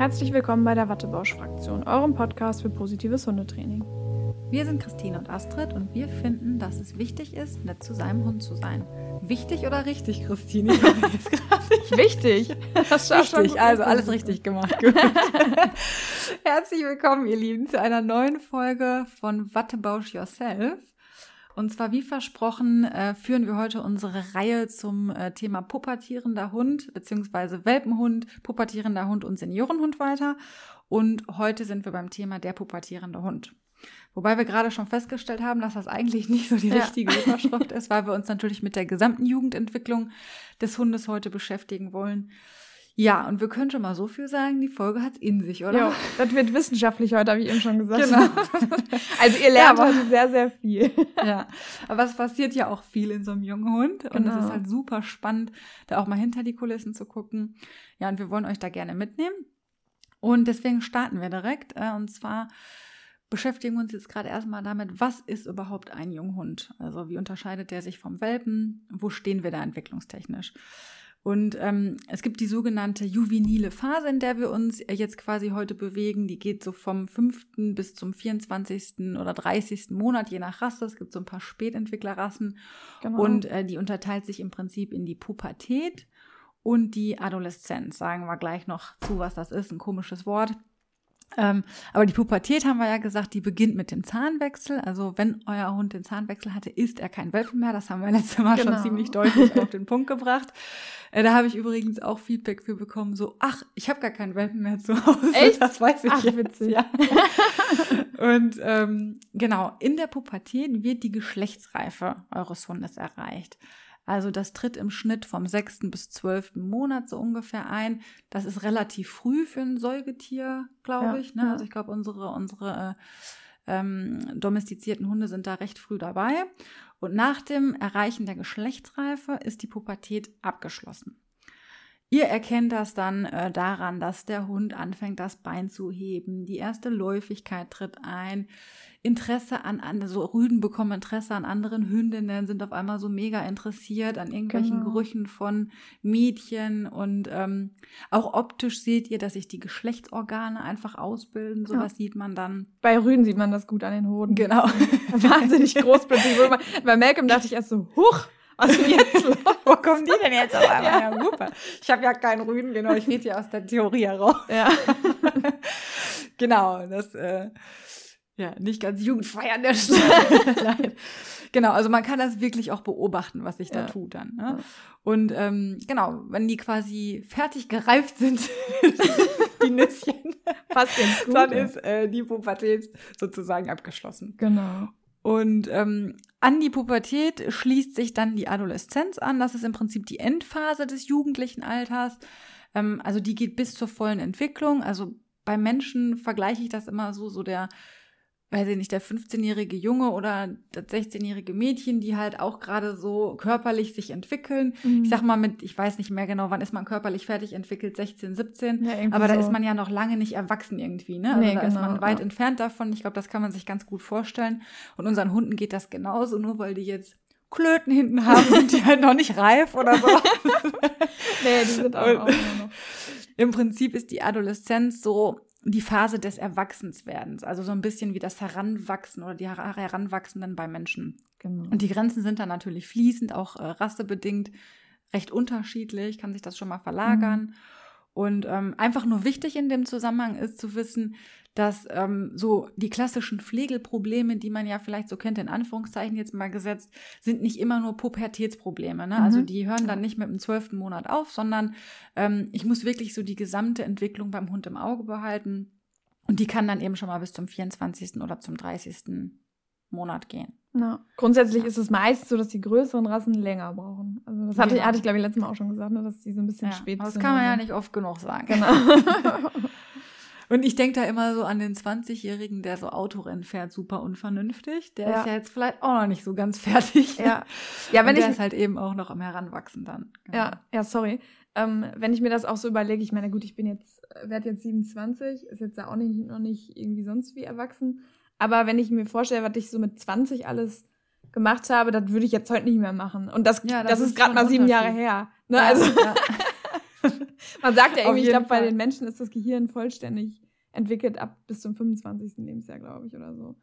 Herzlich willkommen bei der Wattebausch-Fraktion, eurem Podcast für positives Hundetraining. Wir sind Christine und Astrid und wir finden, dass es wichtig ist, nett zu seinem Hund zu sein. Wichtig oder richtig, Christine? Ich wichtig. Das richtig, also alles richtig gemacht. Herzlich willkommen, ihr Lieben, zu einer neuen Folge von Wattebausch Yourself. Und zwar, wie versprochen, äh, führen wir heute unsere Reihe zum äh, Thema pubertierender Hund beziehungsweise Welpenhund, pubertierender Hund und Seniorenhund weiter. Und heute sind wir beim Thema der pubertierende Hund. Wobei wir gerade schon festgestellt haben, dass das eigentlich nicht so die ja. richtige Überschrift ist, weil wir uns natürlich mit der gesamten Jugendentwicklung des Hundes heute beschäftigen wollen. Ja, und wir können schon mal so viel sagen, die Folge hat es in sich, oder? Ja, das wird wissenschaftlich heute, habe ich eben schon gesagt. Genau. also ihr lernt ja, heute sehr, sehr viel. ja, aber es passiert ja auch viel in so einem jungen Hund. Und genau. es ist halt super spannend, da auch mal hinter die Kulissen zu gucken. Ja, und wir wollen euch da gerne mitnehmen. Und deswegen starten wir direkt. Äh, und zwar beschäftigen wir uns jetzt gerade erstmal damit, was ist überhaupt ein Junghund? Also wie unterscheidet der sich vom Welpen? Wo stehen wir da entwicklungstechnisch? Und ähm, es gibt die sogenannte juvenile Phase, in der wir uns jetzt quasi heute bewegen. Die geht so vom 5. bis zum 24. oder 30. Monat, je nach Rasse. Es gibt so ein paar Spätentwicklerrassen. Genau. Und äh, die unterteilt sich im Prinzip in die Pubertät und die Adoleszenz. Sagen wir gleich noch zu, was das ist. Ein komisches Wort. Ähm, aber die Pubertät haben wir ja gesagt, die beginnt mit dem Zahnwechsel. Also wenn euer Hund den Zahnwechsel hatte, ist er kein Welpen mehr. Das haben wir letztes Mal genau. schon ziemlich deutlich auf den Punkt gebracht. Äh, da habe ich übrigens auch Feedback für bekommen, so, ach, ich habe gar keinen Welpen mehr zu Hause. Echt? Das weiß ich ach, jetzt. witzig. Ja. Und ähm, genau, in der Pubertät wird die Geschlechtsreife eures Hundes erreicht. Also das tritt im Schnitt vom sechsten bis zwölften Monat so ungefähr ein. Das ist relativ früh für ein Säugetier, glaube ja, ich. Ne? Ja. Also ich glaube, unsere, unsere äh, ähm, domestizierten Hunde sind da recht früh dabei. Und nach dem Erreichen der Geschlechtsreife ist die Pubertät abgeschlossen. Ihr erkennt das dann äh, daran, dass der Hund anfängt, das Bein zu heben, die erste Läufigkeit tritt ein, Interesse an, an so Rüden bekommen Interesse an anderen Hündinnen, sind auf einmal so mega interessiert an irgendwelchen genau. Gerüchen von Mädchen und ähm, auch optisch seht ihr, dass sich die Geschlechtsorgane einfach ausbilden. Sowas ja. sieht man dann. Bei Rüden sieht man das gut an den Hoden. Genau. Wahnsinnig groß plötzlich. Bei Malcolm dachte ich erst so, huch, was ist jetzt los? Wo kommen die denn jetzt auf einmal? Ja, super. Ich habe ja keinen Rüden, genau. Ich rede ja aus der Theorie heraus. Ja. genau, das äh, ja, nicht ganz jugendfrei an der Stelle. Genau, also man kann das wirklich auch beobachten, was sich da tut dann. Ne? Und ähm, genau, wenn die quasi fertig gereift sind, die Nüsschen, Passt gut, dann ja. ist äh, die Pubertät sozusagen abgeschlossen. Genau. Und ähm, an die Pubertät schließt sich dann die Adoleszenz an. Das ist im Prinzip die Endphase des jugendlichen Alters. Ähm, also die geht bis zur vollen Entwicklung. Also bei Menschen vergleiche ich das immer so, so der weiß ich nicht, der 15-jährige Junge oder das 16-jährige Mädchen, die halt auch gerade so körperlich sich entwickeln. Mhm. Ich sag mal mit, ich weiß nicht mehr genau, wann ist man körperlich fertig entwickelt, 16, 17. Ja, aber da so. ist man ja noch lange nicht erwachsen irgendwie, ne? Also nee, da genau, ist man weit ja. entfernt davon. Ich glaube, das kann man sich ganz gut vorstellen. Und unseren Hunden geht das genauso, nur weil die jetzt Klöten hinten haben, sind die halt noch nicht reif oder so. nee, die sind auch, auch noch. Im Prinzip ist die Adoleszenz so die Phase des Erwachsenswerdens, also so ein bisschen wie das Heranwachsen oder die Heranwachsenden bei Menschen. Genau. Und die Grenzen sind dann natürlich fließend, auch äh, rassebedingt recht unterschiedlich, kann sich das schon mal verlagern. Mhm. Und ähm, einfach nur wichtig in dem Zusammenhang ist zu wissen, dass ähm, so die klassischen Pflegelprobleme, die man ja vielleicht so kennt, in Anführungszeichen jetzt mal gesetzt, sind nicht immer nur Pubertätsprobleme. Ne? Also mhm. Also die hören dann nicht mit dem zwölften Monat auf, sondern ähm, ich muss wirklich so die gesamte Entwicklung beim Hund im Auge behalten. Und die kann dann eben schon mal bis zum 24. oder zum 30. Monat gehen. Ja. Grundsätzlich ja. ist es meist so, dass die größeren Rassen länger brauchen. Also das hatte, ja. hatte ich, glaube ich, letztes Mal auch schon gesagt, ne, dass die so ein bisschen ja, spät das sind. Das kann man ja nicht oft genug sagen. Genau. Und ich denke da immer so an den 20-Jährigen, der so Autorennen fährt, super unvernünftig. Der ja. ist ja jetzt vielleicht auch noch nicht so ganz fertig. Ja, ja wenn Und der ich. ist halt eben auch noch am Heranwachsen dann. Genau. Ja, ja, sorry. Ähm, wenn ich mir das auch so überlege, ich meine, gut, ich bin jetzt, werde jetzt 27, ist jetzt auch nicht, noch nicht irgendwie sonst wie erwachsen. Aber wenn ich mir vorstelle, was ich so mit 20 alles gemacht habe, das würde ich jetzt heute nicht mehr machen. Und das, ja, das, das ist, ist gerade mal sieben Jahre her. Ne? Ja, also, ja. Man sagt ja irgendwie, ich glaube, bei den Menschen ist das Gehirn vollständig entwickelt ab bis zum 25. Lebensjahr, glaube ich, oder so.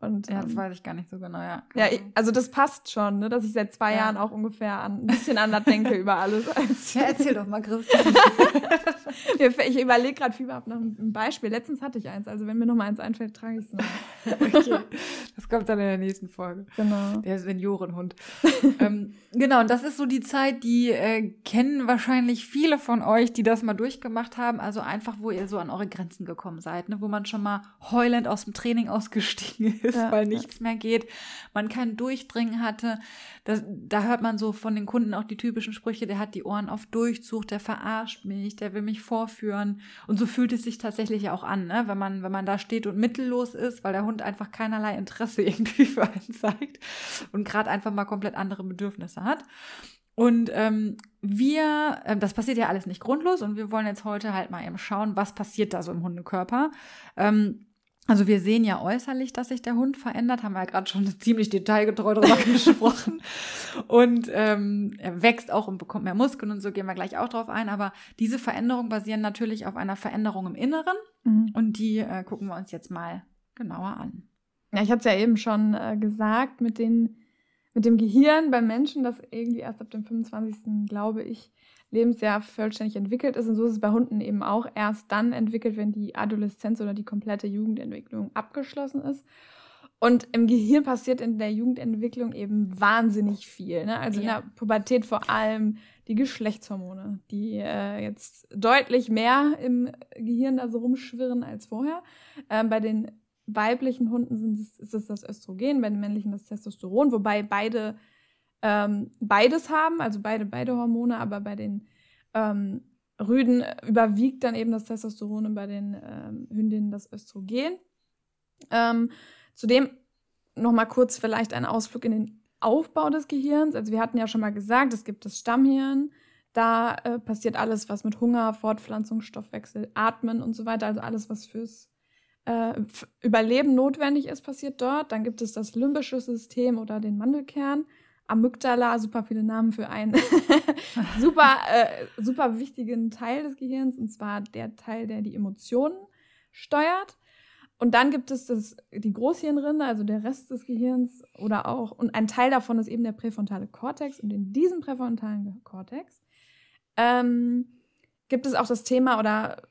Und, ja, das ähm, weiß ich gar nicht so genau, ja. Ja, ich, also das passt schon, ne, dass ich seit zwei ja. Jahren auch ungefähr an, ein bisschen anders denke über alles. Als ja, erzähl doch mal, Christian. ich überlege gerade viel nach einem Beispiel. Letztens hatte ich eins, also wenn mir noch mal eins einfällt, trage ich es noch. okay. Das kommt dann in der nächsten Folge. Genau. Der Seniorenhund. ähm, genau, und das ist so die Zeit, die äh, kennen wahrscheinlich viele von euch, die das mal durchgemacht haben. Also einfach, wo ihr so an eure Grenzen gekommen seid, ne? wo man schon mal heulend aus dem Training ausgestiegen ist, ja, weil nichts mehr geht. Man kein Durchdringen hatte. Das, da hört man so von den Kunden auch die typischen Sprüche, der hat die Ohren auf Durchzug, der verarscht mich, der will mich vorführen. Und so fühlt es sich tatsächlich auch an, ne? wenn, man, wenn man da steht und mittellos ist, weil der Hund einfach keinerlei Interesse irgendwie für einen zeigt und gerade einfach mal komplett andere Bedürfnisse hat. Und ähm, wir, äh, das passiert ja alles nicht grundlos und wir wollen jetzt heute halt mal eben schauen, was passiert da so im Hundekörper. Ähm, also wir sehen ja äußerlich, dass sich der Hund verändert, haben wir ja gerade schon ziemlich detailgetreu darüber gesprochen. Und ähm, er wächst auch und bekommt mehr Muskeln und so gehen wir gleich auch drauf ein. Aber diese Veränderungen basieren natürlich auf einer Veränderung im Inneren mhm. und die äh, gucken wir uns jetzt mal genauer an. Ja, ich hatte es ja eben schon äh, gesagt mit den mit dem Gehirn beim Menschen, das irgendwie erst ab dem 25. glaube ich Lebensjahr vollständig entwickelt ist. Und so ist es bei Hunden eben auch erst dann entwickelt, wenn die Adoleszenz oder die komplette Jugendentwicklung abgeschlossen ist. Und im Gehirn passiert in der Jugendentwicklung eben wahnsinnig viel. Ne? Also ja. in der Pubertät vor allem die Geschlechtshormone, die äh, jetzt deutlich mehr im Gehirn da so rumschwirren als vorher. Ähm, bei den weiblichen Hunden sind es, ist es das Östrogen, bei den männlichen das Testosteron, wobei beide ähm, beides haben, also beide, beide Hormone, aber bei den ähm, Rüden überwiegt dann eben das Testosteron und bei den ähm, Hündinnen das Östrogen. Ähm, zudem nochmal kurz vielleicht ein Ausflug in den Aufbau des Gehirns. Also wir hatten ja schon mal gesagt, es gibt das Stammhirn. Da äh, passiert alles, was mit Hunger, Fortpflanzung, Stoffwechsel, Atmen und so weiter, also alles, was fürs äh, Überleben notwendig ist, passiert dort. Dann gibt es das limbische System oder den Mandelkern. Amygdala, super viele Namen für einen super, äh, super wichtigen Teil des Gehirns, und zwar der Teil, der die Emotionen steuert. Und dann gibt es das, die Großhirnrinde, also der Rest des Gehirns, oder auch, und ein Teil davon ist eben der präfrontale Kortex. Und in diesem präfrontalen Kortex ähm, gibt es auch das Thema oder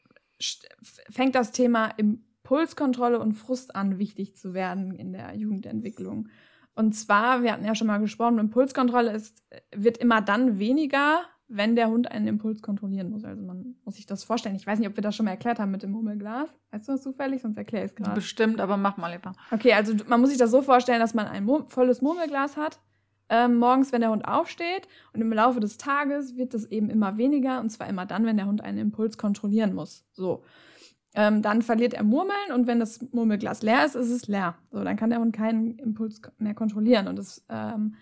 fängt das Thema Impulskontrolle und Frust an, wichtig zu werden in der Jugendentwicklung. Und zwar, wir hatten ja schon mal gesprochen, Impulskontrolle ist, wird immer dann weniger, wenn der Hund einen Impuls kontrollieren muss. Also man muss sich das vorstellen. Ich weiß nicht, ob wir das schon mal erklärt haben mit dem Murmelglas. Weißt du das zufällig? Sonst erkläre ich es gerade. Bestimmt, aber mach mal lieber. Okay, also man muss sich das so vorstellen, dass man ein volles Murmelglas hat. Ähm, morgens, wenn der Hund aufsteht und im Laufe des Tages wird das eben immer weniger und zwar immer dann, wenn der Hund einen Impuls kontrollieren muss. So. Ähm, dann verliert er Murmeln und wenn das Murmelglas leer ist, ist es leer. So, dann kann der Hund keinen Impuls mehr kontrollieren und es ähm,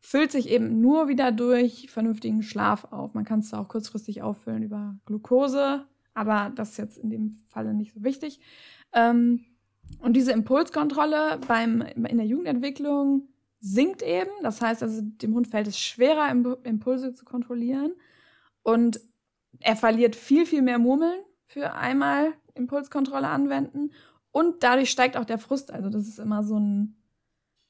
füllt sich eben nur wieder durch vernünftigen Schlaf auf. Man kann es auch kurzfristig auffüllen über Glucose, aber das ist jetzt in dem Falle nicht so wichtig. Ähm, und diese Impulskontrolle beim, in der Jugendentwicklung sinkt eben. Das heißt also, dem Hund fällt es schwerer, Impulse zu kontrollieren. Und er verliert viel, viel mehr Murmeln für einmal Impulskontrolle anwenden. Und dadurch steigt auch der Frust. Also das ist immer so eine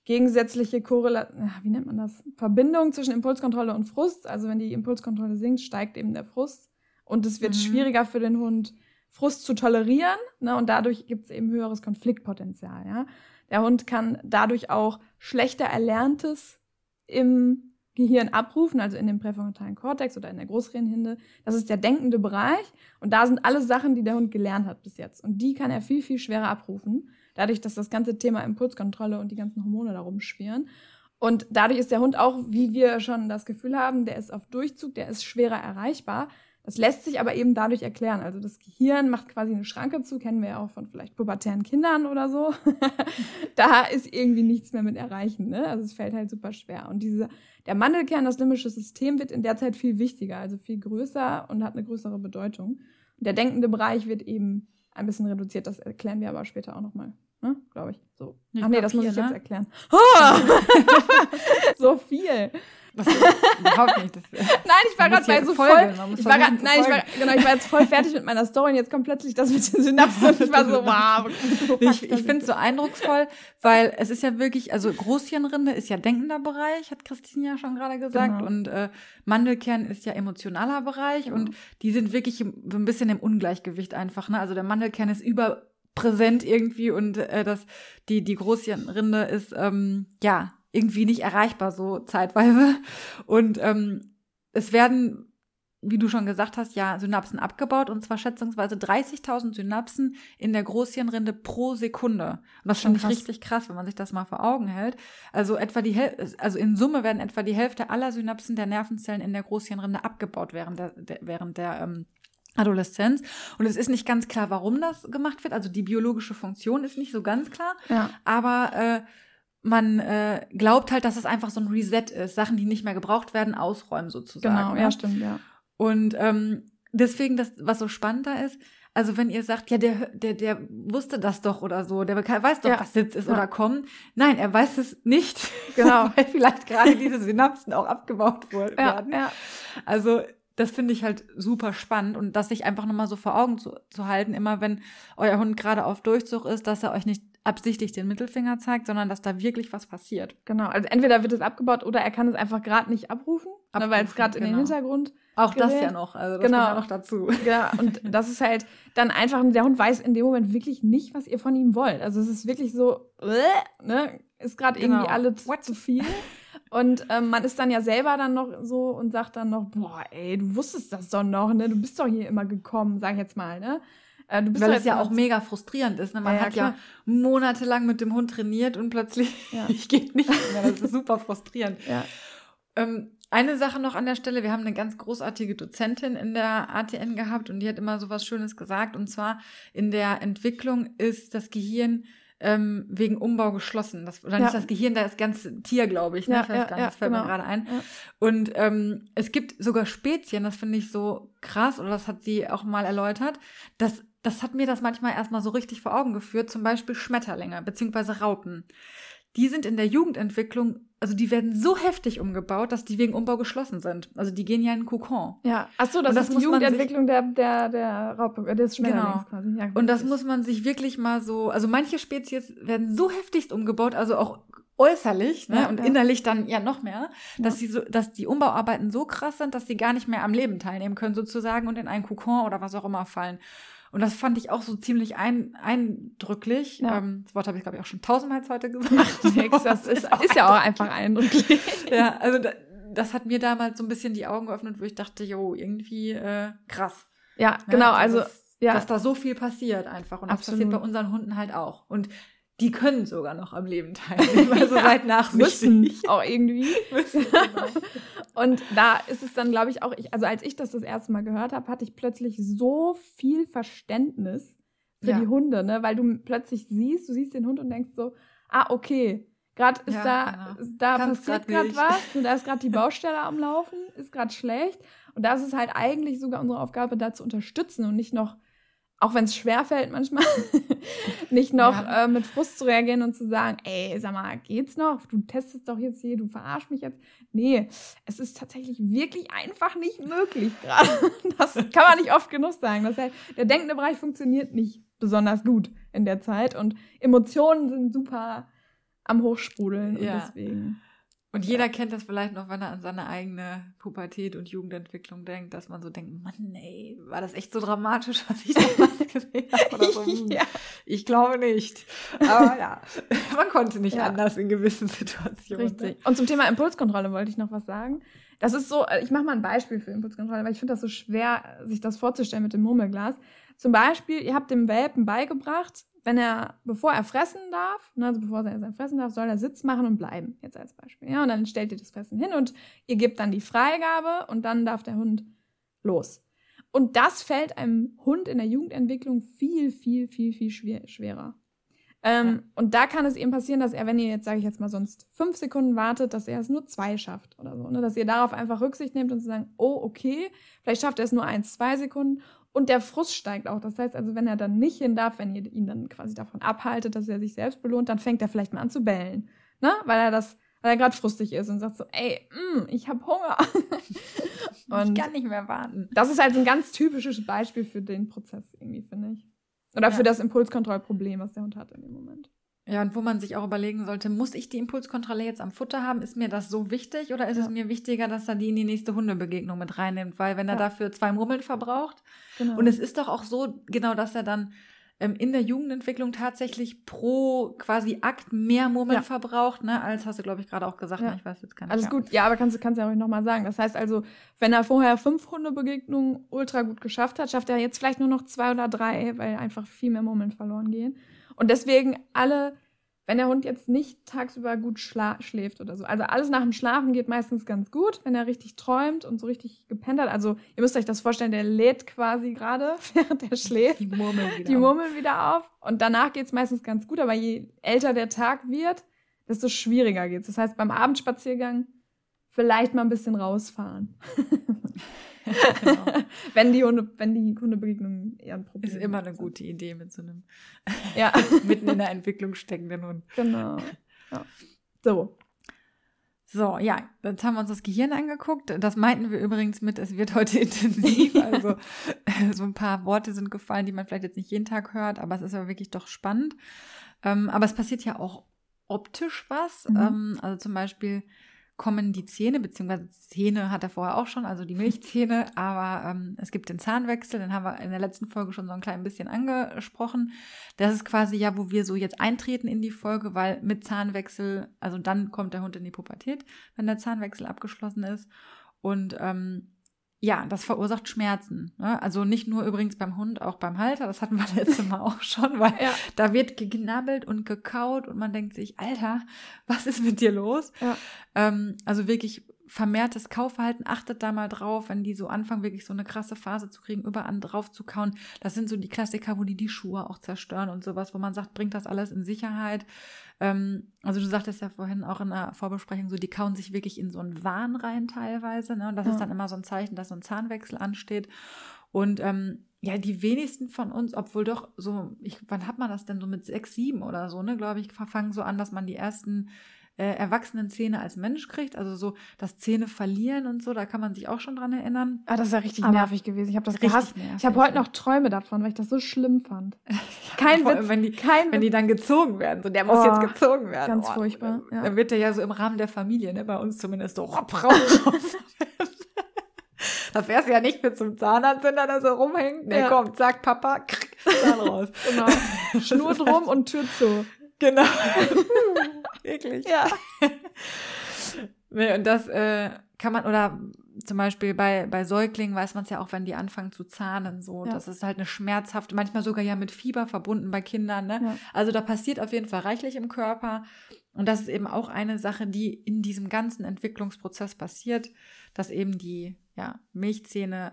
gegensätzliche Korrelation, wie nennt man das? Verbindung zwischen Impulskontrolle und Frust. Also wenn die Impulskontrolle sinkt, steigt eben der Frust. Und es wird mhm. schwieriger für den Hund, Frust zu tolerieren. Ne? Und dadurch gibt es eben höheres Konfliktpotenzial. Ja? Der Hund kann dadurch auch schlechter Erlerntes im Gehirn abrufen, also in dem präfrontalen Kortex oder in der Großhirnhinde. Das ist der denkende Bereich und da sind alle Sachen, die der Hund gelernt hat bis jetzt. Und die kann er viel, viel schwerer abrufen, dadurch, dass das ganze Thema Impulskontrolle und die ganzen Hormone darum schwirren. Und dadurch ist der Hund auch, wie wir schon das Gefühl haben, der ist auf Durchzug, der ist schwerer erreichbar. Das lässt sich aber eben dadurch erklären. Also das Gehirn macht quasi eine Schranke zu, kennen wir ja auch von vielleicht pubertären Kindern oder so. da ist irgendwie nichts mehr mit erreichen. Ne? Also es fällt halt super schwer. Und diese, der Mandelkern, das limbische System, wird in der Zeit viel wichtiger, also viel größer und hat eine größere Bedeutung. Und der denkende Bereich wird eben ein bisschen reduziert. Das erklären wir aber später auch nochmal. Ne? Glaube ich. So. Ich Ach nee, das muss ich ne? jetzt erklären. Oh! so viel. Was, überhaupt nicht. Das, nein, ich war gerade bei so voll. Ich war grad, nein, ich war, genau, ich war jetzt voll fertig mit meiner Story und jetzt kommt plötzlich das mit den Synapsen und ich war so, wow. ich ich finde es so eindrucksvoll, weil es ist ja wirklich, also Großhirnrinde ist ja denkender Bereich, hat Christine ja schon gerade gesagt. Genau. Und äh, Mandelkern ist ja emotionaler Bereich genau. und die sind wirklich ein bisschen im Ungleichgewicht einfach. Ne? Also der Mandelkern ist überpräsent irgendwie und äh, das, die, die Großhirnrinde ist, ähm, ja, irgendwie nicht erreichbar so zeitweise. Und ähm, es werden, wie du schon gesagt hast, ja, Synapsen abgebaut und zwar schätzungsweise 30.000 Synapsen in der Großhirnrinde pro Sekunde. Und das finde ich richtig krass, wenn man sich das mal vor Augen hält. Also etwa die Häl also in Summe werden etwa die Hälfte aller Synapsen der Nervenzellen in der Großhirnrinde abgebaut während der, der während der ähm, Adoleszenz. Und es ist nicht ganz klar, warum das gemacht wird. Also die biologische Funktion ist nicht so ganz klar. Ja. Aber äh, man äh, glaubt halt, dass es einfach so ein Reset ist. Sachen, die nicht mehr gebraucht werden, ausräumen sozusagen. Genau, ja, ja stimmt, ja. Und ähm, deswegen, das, was so spannend da ist, also wenn ihr sagt, ja, der, der, der wusste das doch oder so, der weiß doch, ja. was Sitz ist ja. oder kommen. Nein, er weiß es nicht. Genau. weil vielleicht gerade diese Synapsen auch abgebaut werden. Ja, ja. Also das finde ich halt super spannend und das sich einfach nochmal so vor Augen zu, zu halten, immer wenn euer Hund gerade auf Durchzug ist, dass er euch nicht absichtlich den Mittelfinger zeigt, sondern dass da wirklich was passiert. Genau, also entweder wird es abgebaut oder er kann es einfach gerade nicht abrufen, ne, abrufen weil es gerade genau. in den genau. Hintergrund auch gerät. das ja noch, also das genau. kommt ja noch dazu. Ja, und das ist halt dann einfach, der Hund weiß in dem Moment wirklich nicht, was ihr von ihm wollt. Also es ist wirklich so, äh, ne, ist gerade genau. irgendwie alles zu viel. Und ähm, man ist dann ja selber dann noch so und sagt dann noch, boah, ey, du wusstest das doch noch, ne? Du bist doch hier immer gekommen, sag ich jetzt mal, ne? Äh, Weil es ja auch mega frustrierend ist. Ne? Man ja, hat klar. ja monatelang mit dem Hund trainiert und plötzlich ja. geht nicht mehr. Das ist super frustrierend. Ja. Ähm, eine Sache noch an der Stelle, wir haben eine ganz großartige Dozentin in der ATN gehabt und die hat immer so was Schönes gesagt. Und zwar in der Entwicklung ist das Gehirn ähm, wegen Umbau geschlossen. Das, oder ja. nicht das Gehirn, das ganze Tier, glaube ich. Ne? Ja, ich weiß ja, gar nicht, das fällt genau. mir gerade ein. Und ähm, es gibt sogar Spezien, das finde ich so krass, oder das hat sie auch mal erläutert, dass das hat mir das manchmal erstmal so richtig vor Augen geführt, zum Beispiel Schmetterlinge beziehungsweise Raupen. Die sind in der Jugendentwicklung, also die werden so heftig umgebaut, dass die wegen Umbau geschlossen sind. Also die gehen ja in den Kokon. Ja, ach so, das, das ist die Jugendentwicklung der, der, der Raupe, äh, des Schmetterlings genau. quasi. Ja, und das muss man sich wirklich mal so, also manche Spezies werden so heftigst umgebaut, also auch äußerlich ne, ja, und ja. innerlich dann ja noch mehr, dass ja. sie so, dass die Umbauarbeiten so krass sind, dass sie gar nicht mehr am Leben teilnehmen können sozusagen und in einen Kokon oder was auch immer fallen. Und das fand ich auch so ziemlich ein, eindrücklich. Ja. Ähm, das Wort habe ich, glaube ich, auch schon tausendmal heute gesagt. Nix, das ist, ist ja auch einfach eindrücklich. ja, also da, das hat mir damals so ein bisschen die Augen geöffnet, wo ich dachte, jo, irgendwie äh, krass. Ja, ne? genau, also, dass, ja. Dass da so viel passiert einfach. Und Absolut. das passiert bei unseren Hunden halt auch. Und die können sogar noch am Leben teilnehmen. Also ja, seid nachsichtig. Müssen auch irgendwie. müssen, genau. Und da ist es dann, glaube ich, auch, ich, also als ich das das erste Mal gehört habe, hatte ich plötzlich so viel Verständnis für ja. die Hunde, ne? weil du plötzlich siehst, du siehst den Hund und denkst so, ah, okay, gerade ist ja, da, genau. da passiert gerade was, und da ist gerade die Baustelle am Laufen, ist gerade schlecht. Und da ist es halt eigentlich sogar unsere Aufgabe, da zu unterstützen und nicht noch auch wenn es schwerfällt manchmal, nicht noch ja. äh, mit Frust zu reagieren und zu sagen, ey, sag mal, geht's noch? Du testest doch jetzt hier, du verarsch mich jetzt. Nee, es ist tatsächlich wirklich einfach nicht möglich gerade. Das kann man nicht oft genug sagen. Das heißt, der denkende Bereich funktioniert nicht besonders gut in der Zeit und Emotionen sind super am Hochsprudeln ja. und deswegen. Und jeder kennt das vielleicht noch, wenn er an seine eigene Pubertät und Jugendentwicklung denkt, dass man so denkt, Mann, ey, war das echt so dramatisch, was ich damals gesehen habe? So? Hm, ja. Ich glaube nicht. Aber ja, man konnte nicht ja. anders in gewissen Situationen. Richtig. Und zum Thema Impulskontrolle wollte ich noch was sagen. Das ist so, ich mache mal ein Beispiel für Impulskontrolle, weil ich finde das so schwer, sich das vorzustellen mit dem Murmelglas. Zum Beispiel, ihr habt dem Welpen beigebracht, wenn er, bevor er fressen darf, ne, also bevor er sein Fressen darf, soll er Sitz machen und bleiben, jetzt als Beispiel. Ja, und dann stellt ihr das Fressen hin und ihr gebt dann die Freigabe und dann darf der Hund los. Und das fällt einem Hund in der Jugendentwicklung viel, viel, viel, viel schwer, schwerer. Ähm, ja. Und da kann es eben passieren, dass er, wenn ihr jetzt, sage ich jetzt mal, sonst fünf Sekunden wartet, dass er es nur zwei schafft oder so. Ne? Dass ihr darauf einfach Rücksicht nehmt und zu sagen, oh, okay, vielleicht schafft er es nur eins, zwei Sekunden und der Frust steigt auch. Das heißt also, wenn er dann nicht hin darf, wenn ihr ihn dann quasi davon abhaltet, dass er sich selbst belohnt, dann fängt er vielleicht mal an zu bellen. Ne? Weil er das weil er gerade frustig ist und sagt so, ey, mm, ich habe Hunger. und ich kann nicht mehr warten. Das ist halt ein ganz typisches Beispiel für den Prozess irgendwie, finde ich. Oder ja. für das Impulskontrollproblem, was der Hund hat in dem Moment. Ja, und wo man sich auch überlegen sollte, muss ich die Impulskontrolle jetzt am Futter haben? Ist mir das so wichtig oder ist ja. es mir wichtiger, dass er die in die nächste Hundebegegnung mit reinnimmt? Weil wenn er ja. dafür zwei Murmeln verbraucht genau. und es ist doch auch so, genau, dass er dann ähm, in der Jugendentwicklung tatsächlich pro quasi Akt mehr Murmeln ja. verbraucht, ne, als hast du, glaube ich, gerade auch gesagt. Ne? Ich weiß jetzt gar nicht. Alles gut, ja, aber kannst du kannst ja auch nochmal sagen. Das heißt also, wenn er vorher fünf Hundebegegnungen ultra gut geschafft hat, schafft er jetzt vielleicht nur noch zwei oder drei, weil einfach viel mehr Murmeln verloren gehen. Und deswegen alle, wenn der Hund jetzt nicht tagsüber gut schläft oder so. Also alles nach dem Schlafen geht meistens ganz gut, wenn er richtig träumt und so richtig gepennt hat. Also ihr müsst euch das vorstellen, der lädt quasi gerade, während er schläft. Die Murmeln wieder, die Murmeln wieder auf. Und danach geht es meistens ganz gut, aber je älter der Tag wird, desto schwieriger geht es. Das heißt, beim Abendspaziergang vielleicht mal ein bisschen rausfahren. genau. wenn die Hunde, wenn die Hundebegegnung eher ein Problem ist. immer eine gute Idee mit so einem ja. mitten in der Entwicklung steckenden Hund. Genau. Ja. So. So, ja, jetzt haben wir uns das Gehirn angeguckt. Das meinten wir übrigens mit, es wird heute intensiv. Also so ein paar Worte sind gefallen, die man vielleicht jetzt nicht jeden Tag hört, aber es ist aber wirklich doch spannend. Ähm, aber es passiert ja auch optisch was. Mhm. Ähm, also zum Beispiel kommen die Zähne, beziehungsweise Zähne hat er vorher auch schon, also die Milchzähne, aber ähm, es gibt den Zahnwechsel, den haben wir in der letzten Folge schon so ein klein bisschen angesprochen. Das ist quasi ja, wo wir so jetzt eintreten in die Folge, weil mit Zahnwechsel, also dann kommt der Hund in die Pubertät, wenn der Zahnwechsel abgeschlossen ist. Und ähm, ja, das verursacht Schmerzen. Ne? Also nicht nur übrigens beim Hund, auch beim Halter. Das hatten wir letztes Mal auch schon, weil ja. da wird geknabbelt und gekaut und man denkt sich, Alter, was ist mit dir los? Ja. Ähm, also wirklich vermehrtes Kaufverhalten, achtet da mal drauf, wenn die so anfangen, wirklich so eine krasse Phase zu kriegen, überall drauf zu kauen. Das sind so die Klassiker, wo die die Schuhe auch zerstören und sowas, wo man sagt, bringt das alles in Sicherheit. Ähm, also du sagtest ja vorhin auch in der Vorbesprechung so, die kauen sich wirklich in so einen Wahn rein teilweise. Ne? Und das ja. ist dann immer so ein Zeichen, dass so ein Zahnwechsel ansteht. Und ähm, ja, die wenigsten von uns, obwohl doch so, ich, wann hat man das denn so mit sechs, sieben oder so, ne, glaube ich, fangen so an, dass man die ersten äh, Erwachsenenzähne als Mensch kriegt. Also so das Zähne verlieren und so, da kann man sich auch schon dran erinnern. Ah, das ist ja richtig Aber nervig gewesen. Ich habe das gehasst. Nervig, ich habe heute noch Träume davon, weil ich das so schlimm fand. Kein Witz. Wenn die, kein wenn die dann gezogen werden. So, der muss oh, jetzt gezogen werden. Ganz oh, furchtbar. Ja. Dann wird der ja so im Rahmen der Familie, ne, bei uns zumindest so ropp, raus. Da fährst du ja nicht mit zum Zahnarzt, wenn er da so rumhängt. Nee, ja. komm, zack, Papa, krieg, Zahn raus. Genau. Schnur drum und Tür zu. Genau. Wirklich. Ja. nee, und das äh, kann man, oder zum Beispiel bei, bei Säuglingen weiß man es ja auch, wenn die anfangen zu zahnen, so. Ja. Das ist halt eine schmerzhafte, manchmal sogar ja mit Fieber verbunden bei Kindern, ne? Ja. Also da passiert auf jeden Fall reichlich im Körper. Und das ist eben auch eine Sache, die in diesem ganzen Entwicklungsprozess passiert, dass eben die ja, Milchzähne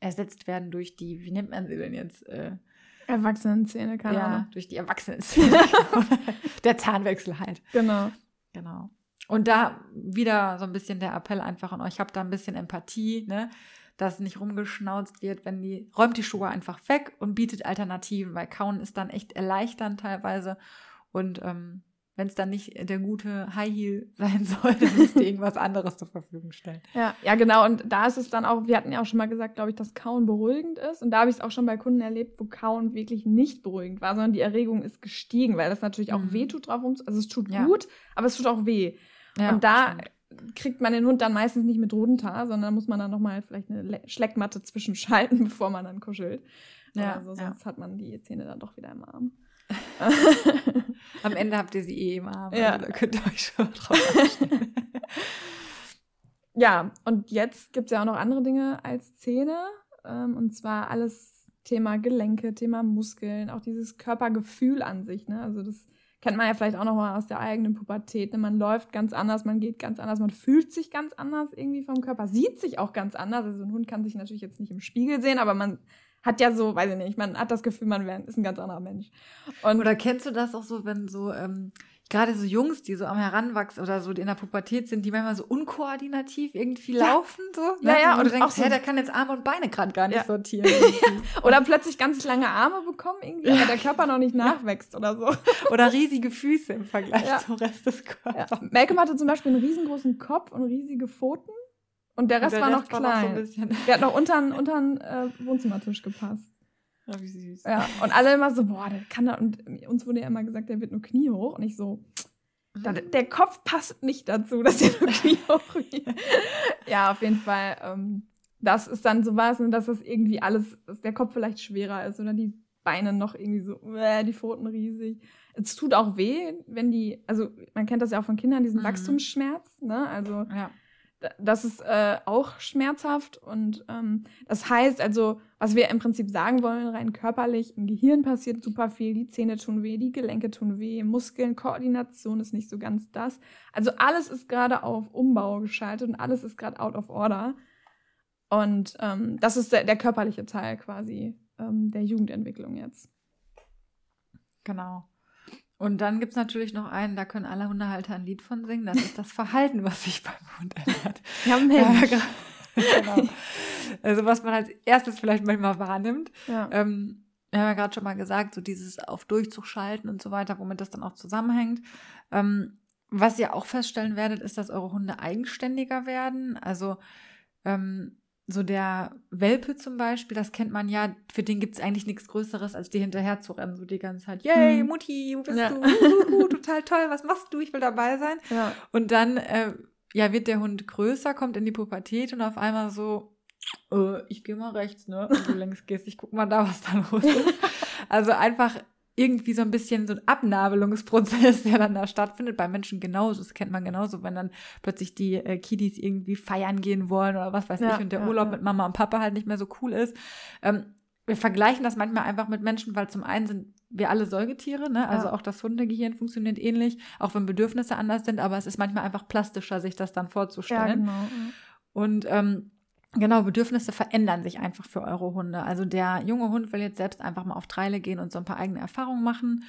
ersetzt werden durch die, wie nennt man sie denn jetzt? Äh, Erwachsenenzähne, keine ja, Ahnung. durch die Erwachsenenzähne. der Zahnwechsel halt. Genau. Genau. Und da wieder so ein bisschen der Appell einfach an euch, habt da ein bisschen Empathie, ne? dass nicht rumgeschnauzt wird, wenn die, räumt die Schuhe einfach weg und bietet Alternativen, weil Kauen ist dann echt erleichternd teilweise. Und ähm, wenn es dann nicht der gute High Heel sein soll, dann müsst ihr irgendwas anderes zur Verfügung stellen. Ja, ja, genau. Und da ist es dann auch, wir hatten ja auch schon mal gesagt, glaube ich, dass Kauen beruhigend ist. Und da habe ich es auch schon bei Kunden erlebt, wo Kauen wirklich nicht beruhigend war, sondern die Erregung ist gestiegen, weil das natürlich auch mhm. weh tut drauf. Also es tut ja. gut, aber es tut auch weh. Ja, und da stimmt. kriegt man den Hund dann meistens nicht mit Rodentar, sondern muss man dann nochmal vielleicht eine Schleckmatte zwischenschalten, bevor man dann kuschelt. Ja, so, sonst ja. hat man die Zähne dann doch wieder im Arm. Am Ende habt ihr sie eh im Arm. Ja. Also da könnt ihr euch schon drauf einstellen. ja, und jetzt gibt es ja auch noch andere Dinge als Zähne. Ähm, und zwar alles Thema Gelenke, Thema Muskeln, auch dieses Körpergefühl an sich. Ne? Also das kennt man ja vielleicht auch noch mal aus der eigenen Pubertät. Ne? Man läuft ganz anders, man geht ganz anders, man fühlt sich ganz anders irgendwie vom Körper, sieht sich auch ganz anders. Also ein Hund kann sich natürlich jetzt nicht im Spiegel sehen, aber man hat ja so, weiß ich nicht, man hat das Gefühl, man ist ein ganz anderer Mensch. Und Oder kennst du das auch so, wenn so, ähm, gerade so Jungs, die so am Heranwachsen oder so, die in der Pubertät sind, die manchmal so unkoordinativ irgendwie ja. laufen, so. Ja, ne? ja, und du denkst, so, hey, der kann jetzt Arme und Beine gerade gar nicht ja. sortieren. oder plötzlich ganz lange Arme bekommen, irgendwie, aber der Körper noch nicht nachwächst oder so. Oder riesige Füße im Vergleich zum Rest des Körpers. Malcolm hatte zum Beispiel einen riesengroßen Kopf und riesige Pfoten. Und der Rest, und der war, Rest noch war noch klein. Noch so der hat noch unter einen äh, Wohnzimmertisch gepasst. Ja, wie süß. Ja, und alle immer so, boah, der kann da, und uns wurde ja immer gesagt, der wird nur Knie hoch. Und ich so, der, mhm. der Kopf passt nicht dazu, dass er nur Knie hoch wird. ja, auf jeden Fall. Ähm, das ist dann so was, dass das irgendwie alles, dass der Kopf vielleicht schwerer ist oder die Beine noch irgendwie so, äh, die Pfoten riesig. Es tut auch weh, wenn die, also man kennt das ja auch von Kindern, diesen mhm. Wachstumsschmerz, ne? Also ja das ist äh, auch schmerzhaft und ähm, das heißt also, was wir im Prinzip sagen wollen, rein körperlich, im Gehirn passiert super viel, die Zähne tun weh, die Gelenke tun weh, Muskeln, Koordination ist nicht so ganz das. Also alles ist gerade auf Umbau geschaltet und alles ist gerade out of order. Und ähm, das ist der, der körperliche Teil quasi ähm, der Jugendentwicklung jetzt. Genau. Und dann gibt es natürlich noch einen, da können alle Hundehalter ein Lied von singen. Das ist das Verhalten, was sich beim Hund ändert. Ja, Mensch. genau. Also was man als erstes vielleicht manchmal wahrnimmt. Ja. Ähm, wir haben ja gerade schon mal gesagt, so dieses auf Durchzug schalten und so weiter, womit das dann auch zusammenhängt. Ähm, was ihr auch feststellen werdet, ist, dass eure Hunde eigenständiger werden. Also ähm, so der Welpe zum Beispiel, das kennt man ja, für den gibt es eigentlich nichts Größeres, als dir hinterher zu rennen, so die ganze Zeit. Yay, hm. Mutti, wo bist ja. du? Uh, total toll, was machst du? Ich will dabei sein. Ja. Und dann, äh, ja, wird der Hund größer, kommt in die Pubertät und auf einmal so, äh, ich gehe mal rechts, ne? Und du längst gehst, ich guck mal da, was da los ist. also einfach irgendwie so ein bisschen so ein Abnabelungsprozess, der dann da stattfindet. Bei Menschen genauso. Das kennt man genauso, wenn dann plötzlich die äh, Kiddies irgendwie feiern gehen wollen oder was weiß ja, ich und der ja, Urlaub ja. mit Mama und Papa halt nicht mehr so cool ist. Ähm, wir vergleichen das manchmal einfach mit Menschen, weil zum einen sind wir alle Säugetiere, ne? Also auch das Hundegehirn funktioniert ähnlich, auch wenn Bedürfnisse anders sind, aber es ist manchmal einfach plastischer, sich das dann vorzustellen. Ja, genau. Und ähm, Genau, Bedürfnisse verändern sich einfach für eure Hunde. Also der junge Hund will jetzt selbst einfach mal auf Treile gehen und so ein paar eigene Erfahrungen machen.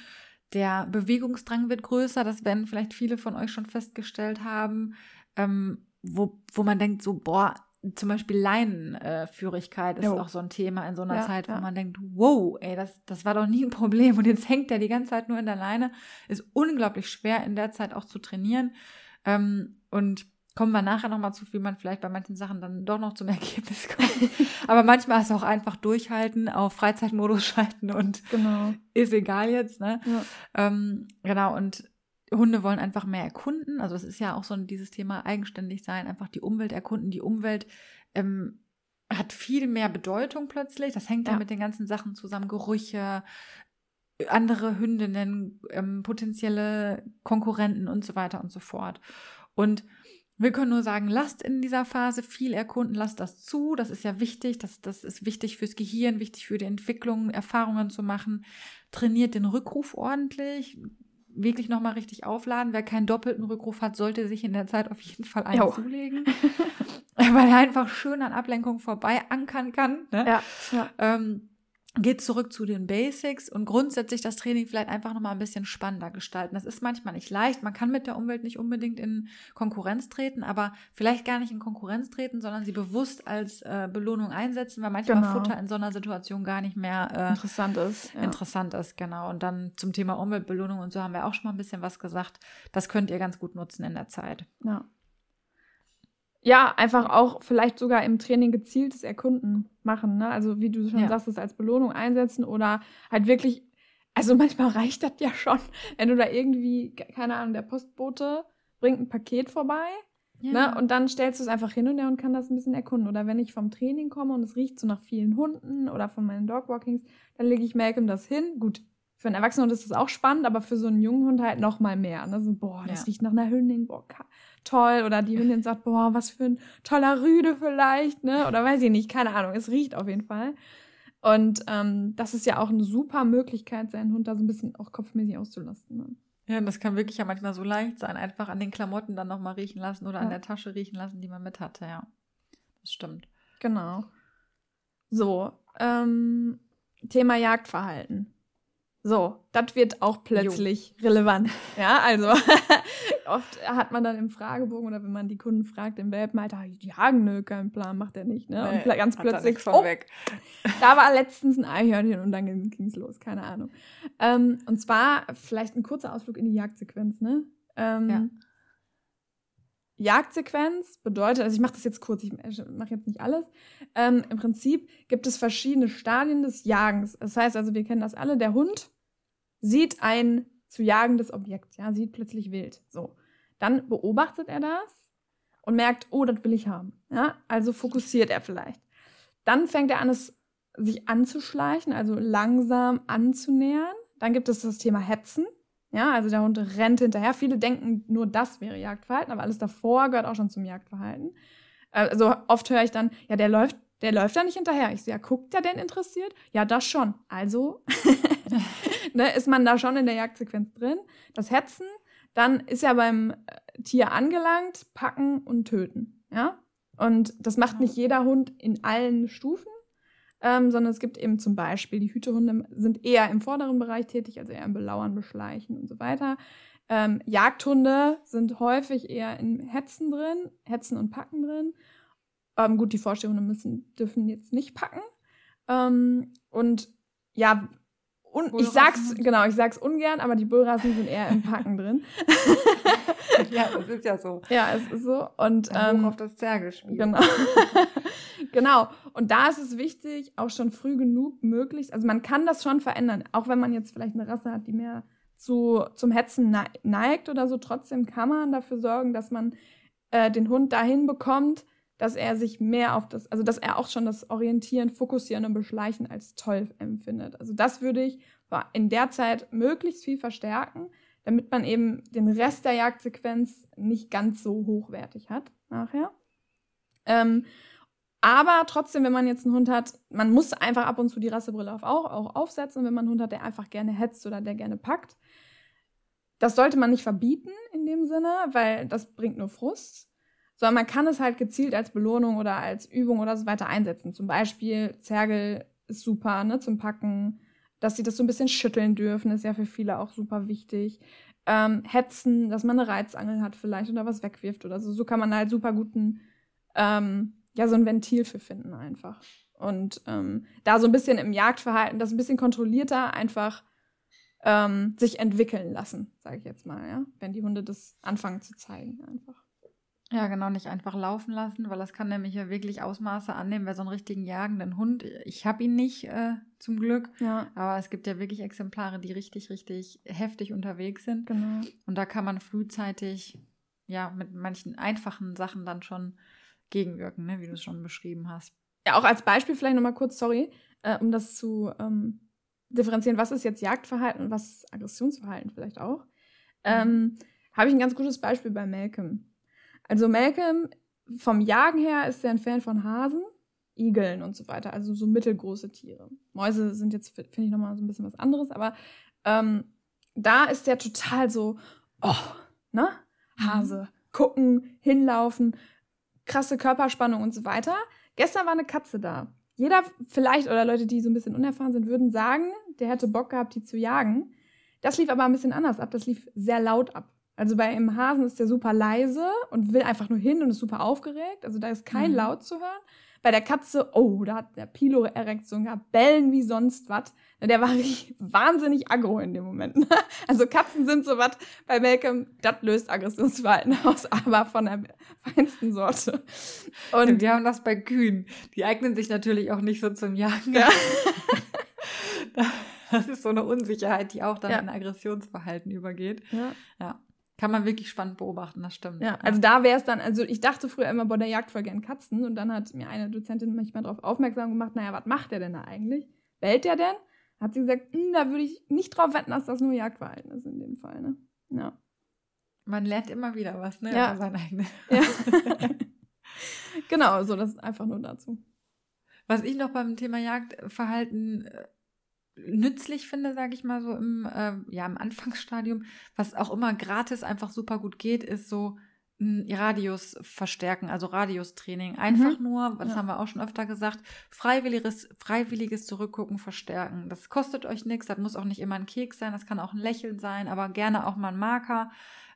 Der Bewegungsdrang wird größer, das werden vielleicht viele von euch schon festgestellt haben, ähm, wo, wo man denkt so, boah, zum Beispiel Leinenführigkeit ist jo. auch so ein Thema in so einer ja, Zeit, wo ja. man denkt, wow, ey, das, das war doch nie ein Problem und jetzt hängt der die ganze Zeit nur in der Leine. Ist unglaublich schwer in der Zeit auch zu trainieren. Ähm, und kommen wir nachher nochmal zu, wie man vielleicht bei manchen Sachen dann doch noch zum Ergebnis kommt. Aber manchmal ist auch einfach durchhalten, auf Freizeitmodus schalten und genau. ist egal jetzt. Ne? Ja. Ähm, genau, und Hunde wollen einfach mehr erkunden. Also es ist ja auch so dieses Thema eigenständig sein, einfach die Umwelt erkunden. Die Umwelt ähm, hat viel mehr Bedeutung plötzlich. Das hängt ja. dann mit den ganzen Sachen zusammen, Gerüche, andere Hündinnen, ähm, potenzielle Konkurrenten und so weiter und so fort. Und wir können nur sagen, lasst in dieser Phase viel erkunden, lasst das zu. Das ist ja wichtig. Das, das ist wichtig fürs Gehirn, wichtig für die Entwicklung, Erfahrungen zu machen. Trainiert den Rückruf ordentlich. Wirklich nochmal richtig aufladen. Wer keinen doppelten Rückruf hat, sollte sich in der Zeit auf jeden Fall einen jo. zulegen. weil er einfach schön an Ablenkung vorbei ankern kann. Ne? Ja, ja. Ähm, geht zurück zu den Basics und grundsätzlich das Training vielleicht einfach nochmal ein bisschen spannender gestalten. Das ist manchmal nicht leicht. Man kann mit der Umwelt nicht unbedingt in Konkurrenz treten, aber vielleicht gar nicht in Konkurrenz treten, sondern sie bewusst als äh, Belohnung einsetzen, weil manchmal genau. Futter in so einer Situation gar nicht mehr äh, interessant ist. Ja. Interessant ist, genau. Und dann zum Thema Umweltbelohnung und so haben wir auch schon mal ein bisschen was gesagt. Das könnt ihr ganz gut nutzen in der Zeit. Ja ja, einfach auch vielleicht sogar im Training gezieltes Erkunden machen. Ne? Also wie du schon ja. sagst, es als Belohnung einsetzen oder halt wirklich, also manchmal reicht das ja schon, wenn du da irgendwie, keine Ahnung, der Postbote bringt ein Paket vorbei. Ja. Ne? Und dann stellst du es einfach hin und der Hund kann das ein bisschen erkunden. Oder wenn ich vom Training komme und es riecht so nach vielen Hunden oder von meinen Dogwalkings, dann lege ich Malcolm das hin. Gut, für einen Erwachsenen ist das auch spannend, aber für so einen jungen Hund halt noch mal mehr. Ne? So, boah, das ja. riecht nach einer Hündin, boah, toll. Oder die Hündin sagt, boah, was für ein toller Rüde vielleicht, ne? Oder weiß ich nicht, keine Ahnung. Es riecht auf jeden Fall. Und ähm, das ist ja auch eine super Möglichkeit, seinen Hund da so ein bisschen auch kopfmäßig auszulasten. Ne? Ja, das kann wirklich ja manchmal so leicht sein, einfach an den Klamotten dann nochmal riechen lassen oder ja. an der Tasche riechen lassen, die man mit hatte, ja. Das stimmt. Genau. So, ähm, Thema Jagdverhalten. So, das wird auch plötzlich jo. relevant. Ja, also oft hat man dann im Fragebogen oder wenn man die Kunden fragt im Welpenalter, die jagen, nö, keinen Plan, macht er nicht. Ne? Nee, und ganz plötzlich, oh, weg. da war letztens ein Eichhörnchen und dann ging es los, keine Ahnung. Ähm, und zwar vielleicht ein kurzer Ausflug in die Jagdsequenz, ne? Ähm, ja. Jagdsequenz bedeutet, also ich mache das jetzt kurz, ich mache jetzt nicht alles. Ähm, Im Prinzip gibt es verschiedene Stadien des Jagens. Das heißt also, wir kennen das alle, der Hund sieht ein zu jagendes Objekt, ja, sieht plötzlich wild. So. Dann beobachtet er das und merkt, oh, das will ich haben. Ja, also fokussiert er vielleicht. Dann fängt er an, es sich anzuschleichen, also langsam anzunähern. Dann gibt es das Thema Hetzen. Ja, also der Hund rennt hinterher. Viele denken, nur das wäre Jagdverhalten, aber alles davor gehört auch schon zum Jagdverhalten. Also oft höre ich dann, ja, der läuft, der läuft da nicht hinterher. Ich so, ja, guckt der denn interessiert? Ja, das schon. Also ne, ist man da schon in der Jagdsequenz drin. Das Hetzen, dann ist er beim äh, Tier angelangt, packen und töten. Ja? Und das macht nicht jeder Hund in allen Stufen ähm, sondern es gibt eben zum Beispiel, die Hütehunde sind eher im vorderen Bereich tätig, also eher im Belauern, Beschleichen und so weiter. Ähm, Jagdhunde sind häufig eher in Hetzen drin, Hetzen und Packen drin. Ähm, gut, die Vorstehhunde müssen, dürfen jetzt nicht packen. Ähm, und ja, un ich sag's, genau, ich sag's ungern, aber die Bullrassen sind eher im Packen drin. ja, das ist ja so. Ja, es ist so. Und ähm, auf das Zergelspiel. Genau. genau. Und da ist es wichtig, auch schon früh genug möglichst, also man kann das schon verändern, auch wenn man jetzt vielleicht eine Rasse hat, die mehr zu, zum Hetzen neigt oder so, trotzdem kann man dafür sorgen, dass man äh, den Hund dahin bekommt, dass er sich mehr auf das, also dass er auch schon das Orientieren, Fokussieren und Beschleichen als toll empfindet. Also das würde ich in der Zeit möglichst viel verstärken, damit man eben den Rest der Jagdsequenz nicht ganz so hochwertig hat nachher. Ähm, aber trotzdem, wenn man jetzt einen Hund hat, man muss einfach ab und zu die Rassebrille auf, auch, auch aufsetzen, wenn man einen Hund hat, der einfach gerne hetzt oder der gerne packt. Das sollte man nicht verbieten in dem Sinne, weil das bringt nur Frust sondern man kann es halt gezielt als Belohnung oder als Übung oder so weiter einsetzen. Zum Beispiel Zergel ist super, ne, zum Packen. Dass sie das so ein bisschen schütteln dürfen, ist ja für viele auch super wichtig. Ähm, hetzen, dass man eine Reizangel hat vielleicht oder was wegwirft oder so. So kann man halt super guten, ähm, ja, so ein Ventil für finden einfach. Und ähm, da so ein bisschen im Jagdverhalten, das ein bisschen kontrollierter einfach ähm, sich entwickeln lassen, sage ich jetzt mal, ja. Wenn die Hunde das anfangen zu zeigen einfach. Ja, genau, nicht einfach laufen lassen, weil das kann nämlich ja wirklich Ausmaße annehmen, wer so einen richtigen jagenden Hund. Ich habe ihn nicht äh, zum Glück, ja. aber es gibt ja wirklich Exemplare, die richtig, richtig heftig unterwegs sind. Genau. Und da kann man frühzeitig ja mit manchen einfachen Sachen dann schon gegenwirken, ne, wie du es schon beschrieben hast. Ja, auch als Beispiel vielleicht nochmal kurz, sorry, äh, um das zu ähm, differenzieren, was ist jetzt Jagdverhalten und was ist Aggressionsverhalten vielleicht auch. Mhm. Ähm, habe ich ein ganz gutes Beispiel bei Malcolm. Also Malcolm, vom Jagen her ist er ein Fan von Hasen, Igeln und so weiter, also so mittelgroße Tiere. Mäuse sind jetzt, finde ich, nochmal so ein bisschen was anderes, aber ähm, da ist der total so, oh, ne? Hase, mhm. gucken, hinlaufen, krasse Körperspannung und so weiter. Gestern war eine Katze da. Jeder vielleicht, oder Leute, die so ein bisschen unerfahren sind, würden sagen, der hätte Bock gehabt, die zu jagen. Das lief aber ein bisschen anders ab. Das lief sehr laut ab. Also bei einem Hasen ist der super leise und will einfach nur hin und ist super aufgeregt. Also da ist kein mhm. Laut zu hören. Bei der Katze, oh, da hat der Pilo-Erektion gehabt, bellen wie sonst was. Der war wahnsinnig aggro in dem Moment. Also Katzen sind so was bei Malcolm, das löst Aggressionsverhalten aus, aber von der feinsten Sorte. Und wir haben das bei Kühen. Die eignen sich natürlich auch nicht so zum Jagen. Ja. Das ist so eine Unsicherheit, die auch dann ja. in Aggressionsverhalten übergeht. Ja. ja. Kann man wirklich spannend beobachten, das stimmt. Ja, also da wäre es dann, also ich dachte früher immer, boah, der jagt voll gern Katzen und dann hat mir eine Dozentin manchmal darauf aufmerksam gemacht, naja, was macht der denn da eigentlich? Bellt der denn? Hat sie gesagt, hm, da würde ich nicht drauf wetten, dass das nur Jagdverhalten ist in dem Fall, ne? Ja. Man lernt immer wieder was, ne? Ja. Sein eigenes. Ja. genau, so das ist einfach nur dazu. Was ich noch beim Thema Jagdverhalten äh, nützlich finde, sage ich mal so im, äh, ja, im Anfangsstadium, was auch immer gratis einfach super gut geht, ist so Radius verstärken, also Radiustraining. Einfach mhm. nur, das ja. haben wir auch schon öfter gesagt, freiwilliges, freiwilliges Zurückgucken verstärken. Das kostet euch nichts, das muss auch nicht immer ein Keks sein, das kann auch ein Lächeln sein, aber gerne auch mal ein Marker.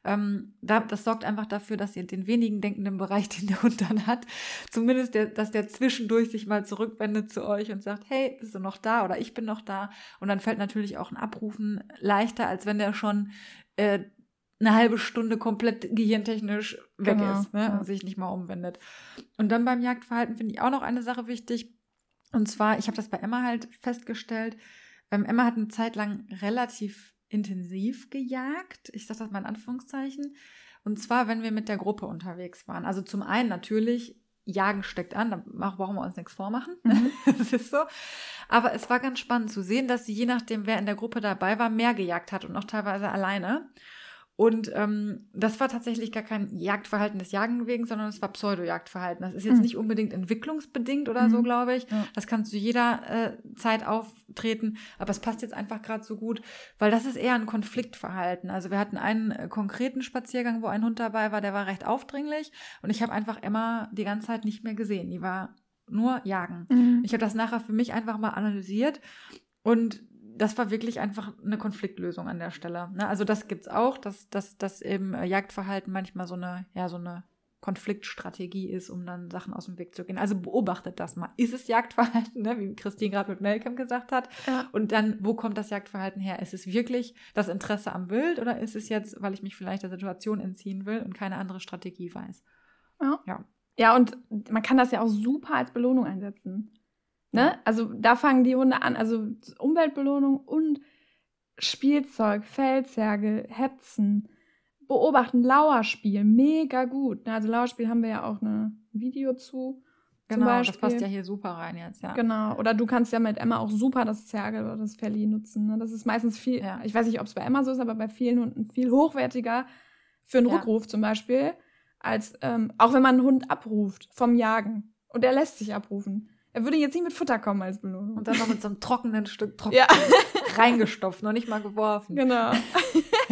Ähm, da, das sorgt einfach dafür, dass ihr den wenigen denkenden Bereich, den der Hund dann hat, zumindest der, dass der zwischendurch sich mal zurückwendet zu euch und sagt, hey, bist du noch da oder ich bin noch da. Und dann fällt natürlich auch ein Abrufen leichter, als wenn der schon äh, eine halbe Stunde komplett gehirntechnisch weg genau, ist ne? Ja. und sich nicht mal umwendet. Und dann beim Jagdverhalten finde ich auch noch eine Sache wichtig. Und zwar, ich habe das bei Emma halt festgestellt. Ähm, Emma hat eine Zeit lang relativ intensiv gejagt. Ich sage das mal in Anführungszeichen. Und zwar, wenn wir mit der Gruppe unterwegs waren. Also zum einen natürlich, Jagen steckt an, da brauchen wir uns nichts vormachen. Mhm. das ist so. Aber es war ganz spannend zu sehen, dass sie je nachdem, wer in der Gruppe dabei war, mehr gejagt hat und auch teilweise alleine. Und ähm, das war tatsächlich gar kein Jagdverhalten des Jagen wegen, sondern es war Pseudo-Jagdverhalten. Das ist jetzt mhm. nicht unbedingt entwicklungsbedingt oder mhm. so, glaube ich. Ja. Das kann zu jeder äh, Zeit auftreten, aber es passt jetzt einfach gerade so gut, weil das ist eher ein Konfliktverhalten. Also wir hatten einen äh, konkreten Spaziergang, wo ein Hund dabei war, der war recht aufdringlich und ich habe einfach Emma die ganze Zeit nicht mehr gesehen. Die war nur jagen. Mhm. Ich habe das nachher für mich einfach mal analysiert und das war wirklich einfach eine Konfliktlösung an der Stelle. Ne? Also das gibt's auch, dass, dass, dass eben äh, Jagdverhalten manchmal so eine, ja, so eine Konfliktstrategie ist, um dann Sachen aus dem Weg zu gehen. Also beobachtet das mal. Ist es Jagdverhalten, ne? wie Christine gerade mit Malcolm gesagt hat? Ja. Und dann, wo kommt das Jagdverhalten her? Ist es wirklich das Interesse am Wild oder ist es jetzt, weil ich mich vielleicht der Situation entziehen will und keine andere Strategie weiß? Ja. Ja, ja und man kann das ja auch super als Belohnung einsetzen. Ne? Also da fangen die Hunde an, also Umweltbelohnung und Spielzeug, Feldzerge, Hetzen, beobachten, Lauerspiel, mega gut. Ne? Also Lauerspiel haben wir ja auch ein Video zu. Genau, das passt ja hier super rein jetzt, ja. Genau, oder du kannst ja mit Emma auch super das Zergel oder das Felli nutzen. Ne? Das ist meistens viel, ja. ich weiß nicht, ob es bei Emma so ist, aber bei vielen Hunden viel hochwertiger für einen ja. Rückruf zum Beispiel, als ähm, auch wenn man einen Hund abruft vom Jagen und der lässt sich abrufen. Er würde jetzt nicht mit Futter kommen als Belohnung. Und dann noch mit so einem trockenen Stück trocken ja. reingestopft, noch nicht mal geworfen. Genau.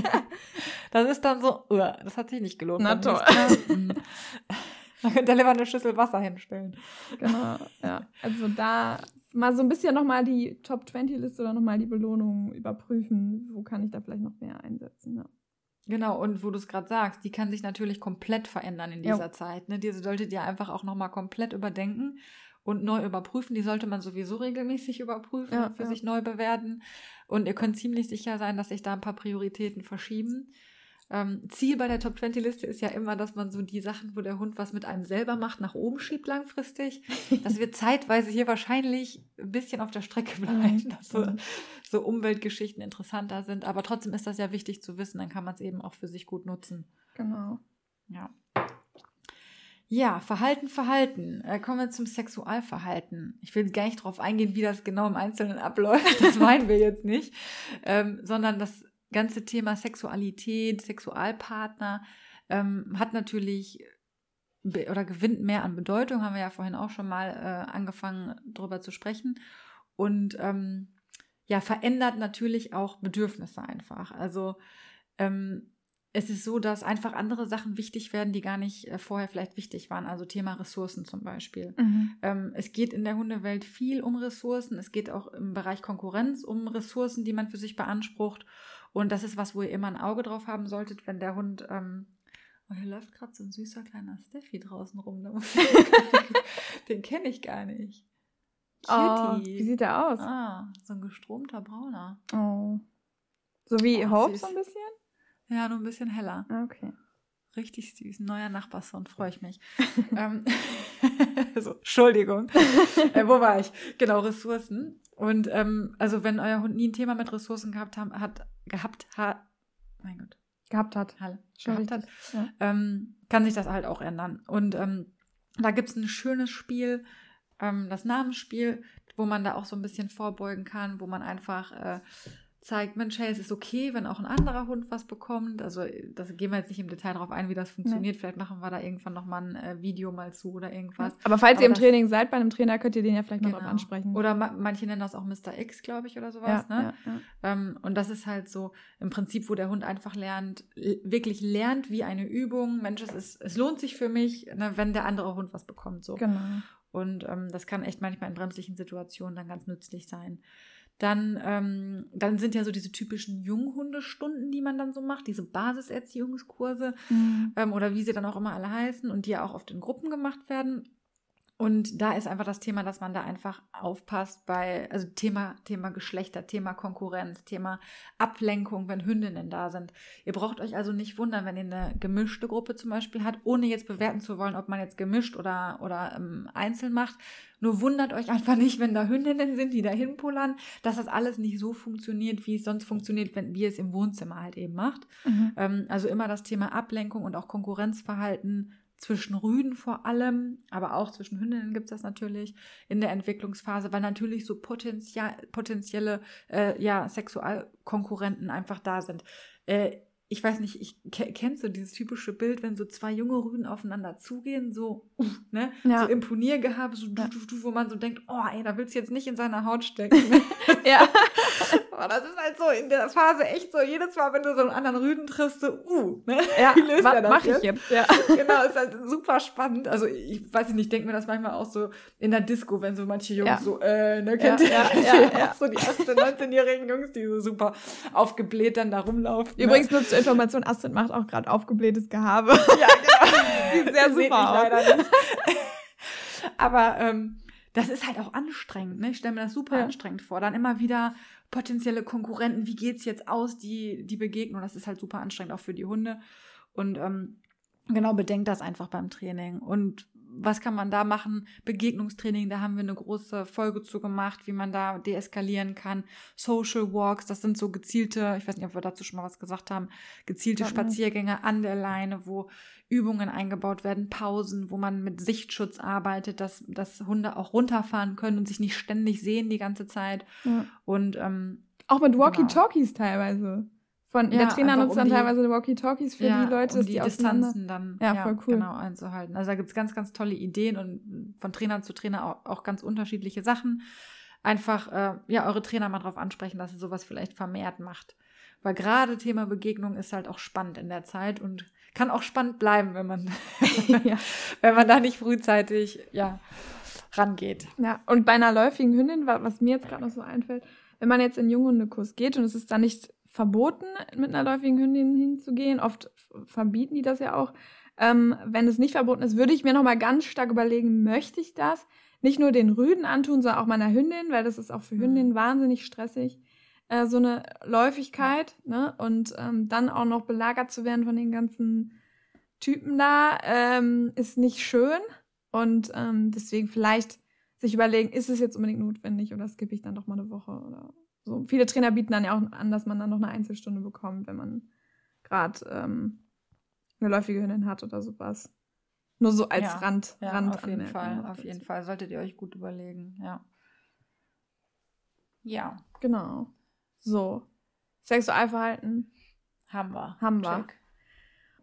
das ist dann so, uh, das hat sich nicht gelohnt. Na toll. Mhm. Da könnte er lieber eine Schüssel Wasser hinstellen. Genau, ja. Also da mal so ein bisschen nochmal die Top-20-Liste oder nochmal die Belohnung überprüfen. Wo kann ich da vielleicht noch mehr einsetzen? Ja. Genau, und wo du es gerade sagst, die kann sich natürlich komplett verändern in dieser jo. Zeit. Ne? Diese solltet ihr einfach auch nochmal komplett überdenken und neu überprüfen. Die sollte man sowieso regelmäßig überprüfen ja, für ja. sich neu bewerten. Und ihr könnt ziemlich sicher sein, dass sich da ein paar Prioritäten verschieben. Ähm, Ziel bei der Top 20 Liste ist ja immer, dass man so die Sachen, wo der Hund was mit einem selber macht, nach oben schiebt langfristig. dass wir zeitweise hier wahrscheinlich ein bisschen auf der Strecke bleiben, dass so, so Umweltgeschichten interessanter sind. Aber trotzdem ist das ja wichtig zu wissen, dann kann man es eben auch für sich gut nutzen. Genau. Ja. Ja, Verhalten, Verhalten. Äh, kommen wir zum Sexualverhalten. Ich will gar nicht darauf eingehen, wie das genau im Einzelnen abläuft. Das meinen wir jetzt nicht. Ähm, sondern das ganze Thema Sexualität, Sexualpartner ähm, hat natürlich oder gewinnt mehr an Bedeutung, haben wir ja vorhin auch schon mal äh, angefangen drüber zu sprechen. Und ähm, ja, verändert natürlich auch Bedürfnisse einfach. Also ähm, es ist so, dass einfach andere Sachen wichtig werden, die gar nicht äh, vorher vielleicht wichtig waren. Also Thema Ressourcen zum Beispiel. Mhm. Ähm, es geht in der Hundewelt viel um Ressourcen. Es geht auch im Bereich Konkurrenz um Ressourcen, die man für sich beansprucht. Und das ist was, wo ihr immer ein Auge drauf haben solltet, wenn der Hund. Ähm, oh, hier läuft gerade so ein süßer kleiner Steffi draußen rum. Den kenne ich gar nicht. Oh, wie sieht der aus? Ah, so ein gestromter Brauner. Oh. So wie oh, Hope süß. so ein bisschen? Ja, nur ein bisschen heller. Ah, okay. Richtig süß. Neuer Nachbarsohn, freue ich mich. ähm, so, Entschuldigung. äh, wo war ich? Genau, Ressourcen. Und ähm, also wenn euer Hund nie ein Thema mit Ressourcen gehabt haben, hat, gehabt hat, mein Gott. Gehabt hat. Halle, gehabt hat, ja. ähm, kann sich das halt auch ändern. Und ähm, da gibt es ein schönes Spiel, ähm, das Namensspiel, wo man da auch so ein bisschen vorbeugen kann, wo man einfach äh, zeigt, Mensch, hey, es ist okay, wenn auch ein anderer Hund was bekommt. Also das gehen wir jetzt nicht im Detail darauf ein, wie das funktioniert. Nee. Vielleicht machen wir da irgendwann nochmal ein äh, Video mal zu oder irgendwas. Aber falls Aber ihr im Training seid bei einem Trainer, könnt ihr den ja vielleicht genau. noch darauf ansprechen. Oder ma manche nennen das auch Mr. X, glaube ich, oder sowas. Ja, ne? ja, ja. Ähm, und das ist halt so im Prinzip, wo der Hund einfach lernt, wirklich lernt wie eine Übung. Mensch, es, ist, es lohnt sich für mich, ne, wenn der andere Hund was bekommt. So. Genau. Und ähm, das kann echt manchmal in bremslichen Situationen dann ganz nützlich sein. Dann, ähm, dann sind ja so diese typischen Junghundestunden, die man dann so macht, diese Basiserziehungskurse mhm. ähm, oder wie sie dann auch immer alle heißen und die ja auch oft in Gruppen gemacht werden. Und da ist einfach das Thema, dass man da einfach aufpasst bei, also Thema, Thema Geschlechter, Thema Konkurrenz, Thema Ablenkung, wenn Hündinnen da sind. Ihr braucht euch also nicht wundern, wenn ihr eine gemischte Gruppe zum Beispiel habt, ohne jetzt bewerten zu wollen, ob man jetzt gemischt oder, oder ähm, einzeln macht. Nur wundert euch einfach nicht, wenn da Hündinnen sind, die da hinpullern, dass das alles nicht so funktioniert, wie es sonst funktioniert, wenn wir es im Wohnzimmer halt eben macht. Mhm. Ähm, also immer das Thema Ablenkung und auch Konkurrenzverhalten zwischen Rüden vor allem, aber auch zwischen Hündinnen gibt es das natürlich in der Entwicklungsphase, weil natürlich so potenzial, potenzielle äh, ja, Sexualkonkurrenten einfach da sind. Äh, ich weiß nicht, ich kennst du dieses typische Bild, wenn so zwei junge Rüden aufeinander zugehen, so, ne, ja. so Imponiergehabe, so, ja. du, du, wo man so denkt, oh, ey, da willst du jetzt nicht in seiner Haut stecken. Ja. Aber das ist halt so in der Phase echt so, jedes Mal, wenn du so einen anderen Rüden triffst, so, uh, ne? Ja, wie löst er das mach jetzt? ich jetzt? Ja. Genau, ist halt super spannend. Also, ich weiß nicht, ich denke mir das manchmal auch so in der Disco, wenn so manche Jungs ja. so, äh, ne, kennt ihr ja, ja, ja, so die 18-, 19-jährigen Jungs, die so super aufgebläht dann da rumlaufen. Ne? Übrigens ne? nur zur Information, Astrid macht auch gerade aufgeblähtes Gehabe. Ja, genau. Sehr super leider nicht. Aber, ähm, das ist halt auch anstrengend, ne? Ich stelle mir das super ja. anstrengend vor. Dann immer wieder potenzielle Konkurrenten, wie geht's jetzt aus, die, die begegnen. das ist halt super anstrengend auch für die Hunde. Und ähm, genau, bedenkt das einfach beim Training. Und was kann man da machen? Begegnungstraining, da haben wir eine große Folge zu gemacht, wie man da deeskalieren kann. Social Walks, das sind so gezielte, ich weiß nicht, ob wir dazu schon mal was gesagt haben, gezielte Spaziergänge an der Leine, wo Übungen eingebaut werden, Pausen, wo man mit Sichtschutz arbeitet, dass, dass Hunde auch runterfahren können und sich nicht ständig sehen die ganze Zeit. Ja. Und ähm, auch mit genau. Walkie-Talkies genau. teilweise. Von, ja, der Trainer nutzt um dann die, teilweise Walkie-Talkies für ja, die Leute, um die, die Distanzen dann ja, voll cool. genau einzuhalten. Also da gibt es ganz, ganz tolle Ideen und von Trainer zu Trainer auch, auch ganz unterschiedliche Sachen. Einfach äh, ja eure Trainer mal drauf ansprechen, dass ihr sowas vielleicht vermehrt macht. Weil gerade Thema Begegnung ist halt auch spannend in der Zeit und kann auch spannend bleiben, wenn man, wenn man da nicht frühzeitig ja, rangeht. Ja, und bei einer läufigen Hündin, was mir jetzt gerade noch so einfällt, wenn man jetzt in Junghundekurs geht und es ist dann nicht verboten, mit einer läufigen Hündin hinzugehen, oft verbieten die das ja auch, ähm, wenn es nicht verboten ist, würde ich mir nochmal ganz stark überlegen, möchte ich das? Nicht nur den Rüden antun, sondern auch meiner Hündin, weil das ist auch für Hündinnen mhm. wahnsinnig stressig äh, so eine Läufigkeit, ne? Und ähm, dann auch noch belagert zu werden von den ganzen Typen da, ähm, ist nicht schön. Und ähm, deswegen vielleicht sich überlegen, ist es jetzt unbedingt notwendig oder skippe ich dann doch mal eine Woche oder so. Viele Trainer bieten dann ja auch an, dass man dann noch eine Einzelstunde bekommt, wenn man gerade ähm, eine läufige Hündin hat oder sowas. Nur so als ja, Rand. Ja, Rand auf jeden Fall, auf jeden Fall. Solltet ihr euch gut überlegen, ja. Ja. Genau. So. Sexualverhalten. Haben wir. Haben wir. Check.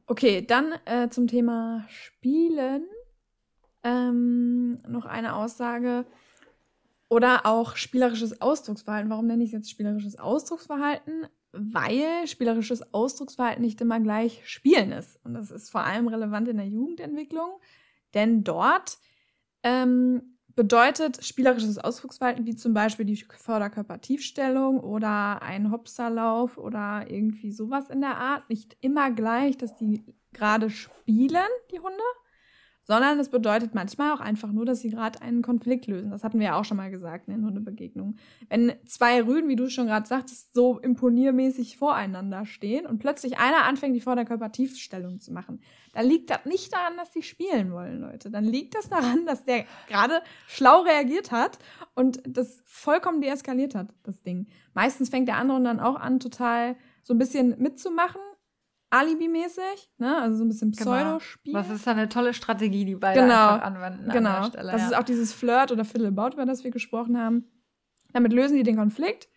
Okay, dann äh, zum Thema Spielen. Ähm, noch eine Aussage. Oder auch spielerisches Ausdrucksverhalten. Warum nenne ich es jetzt spielerisches Ausdrucksverhalten? Weil spielerisches Ausdrucksverhalten nicht immer gleich Spielen ist. Und das ist vor allem relevant in der Jugendentwicklung, denn dort ähm, bedeutet spielerisches Ausdrucksverhalten wie zum Beispiel die Vorderkörpertiefstellung oder ein Hopserlauf oder irgendwie sowas in der Art nicht immer gleich, dass die gerade spielen, die Hunde, sondern es bedeutet manchmal auch einfach nur, dass sie gerade einen Konflikt lösen. Das hatten wir ja auch schon mal gesagt in den Hundebegegnungen. Wenn zwei Rüden, wie du schon gerade sagtest, so imponiermäßig voreinander stehen und plötzlich einer anfängt, die Vorderkörpertiefstellung zu machen, dann liegt das nicht daran, dass die spielen wollen, Leute. Dann liegt das daran, dass der gerade schlau reagiert hat und das vollkommen deeskaliert hat, das Ding. Meistens fängt der andere dann auch an, total so ein bisschen mitzumachen Alibi-mäßig, ne? Also so ein bisschen genau. Pseudospiel. Genau. Das ist eine tolle Strategie, die beide genau. einfach anwenden genau. an der Stelle. Das ja. ist auch dieses Flirt oder Fiddle-About, über das wir gesprochen haben. Damit lösen die den Konflikt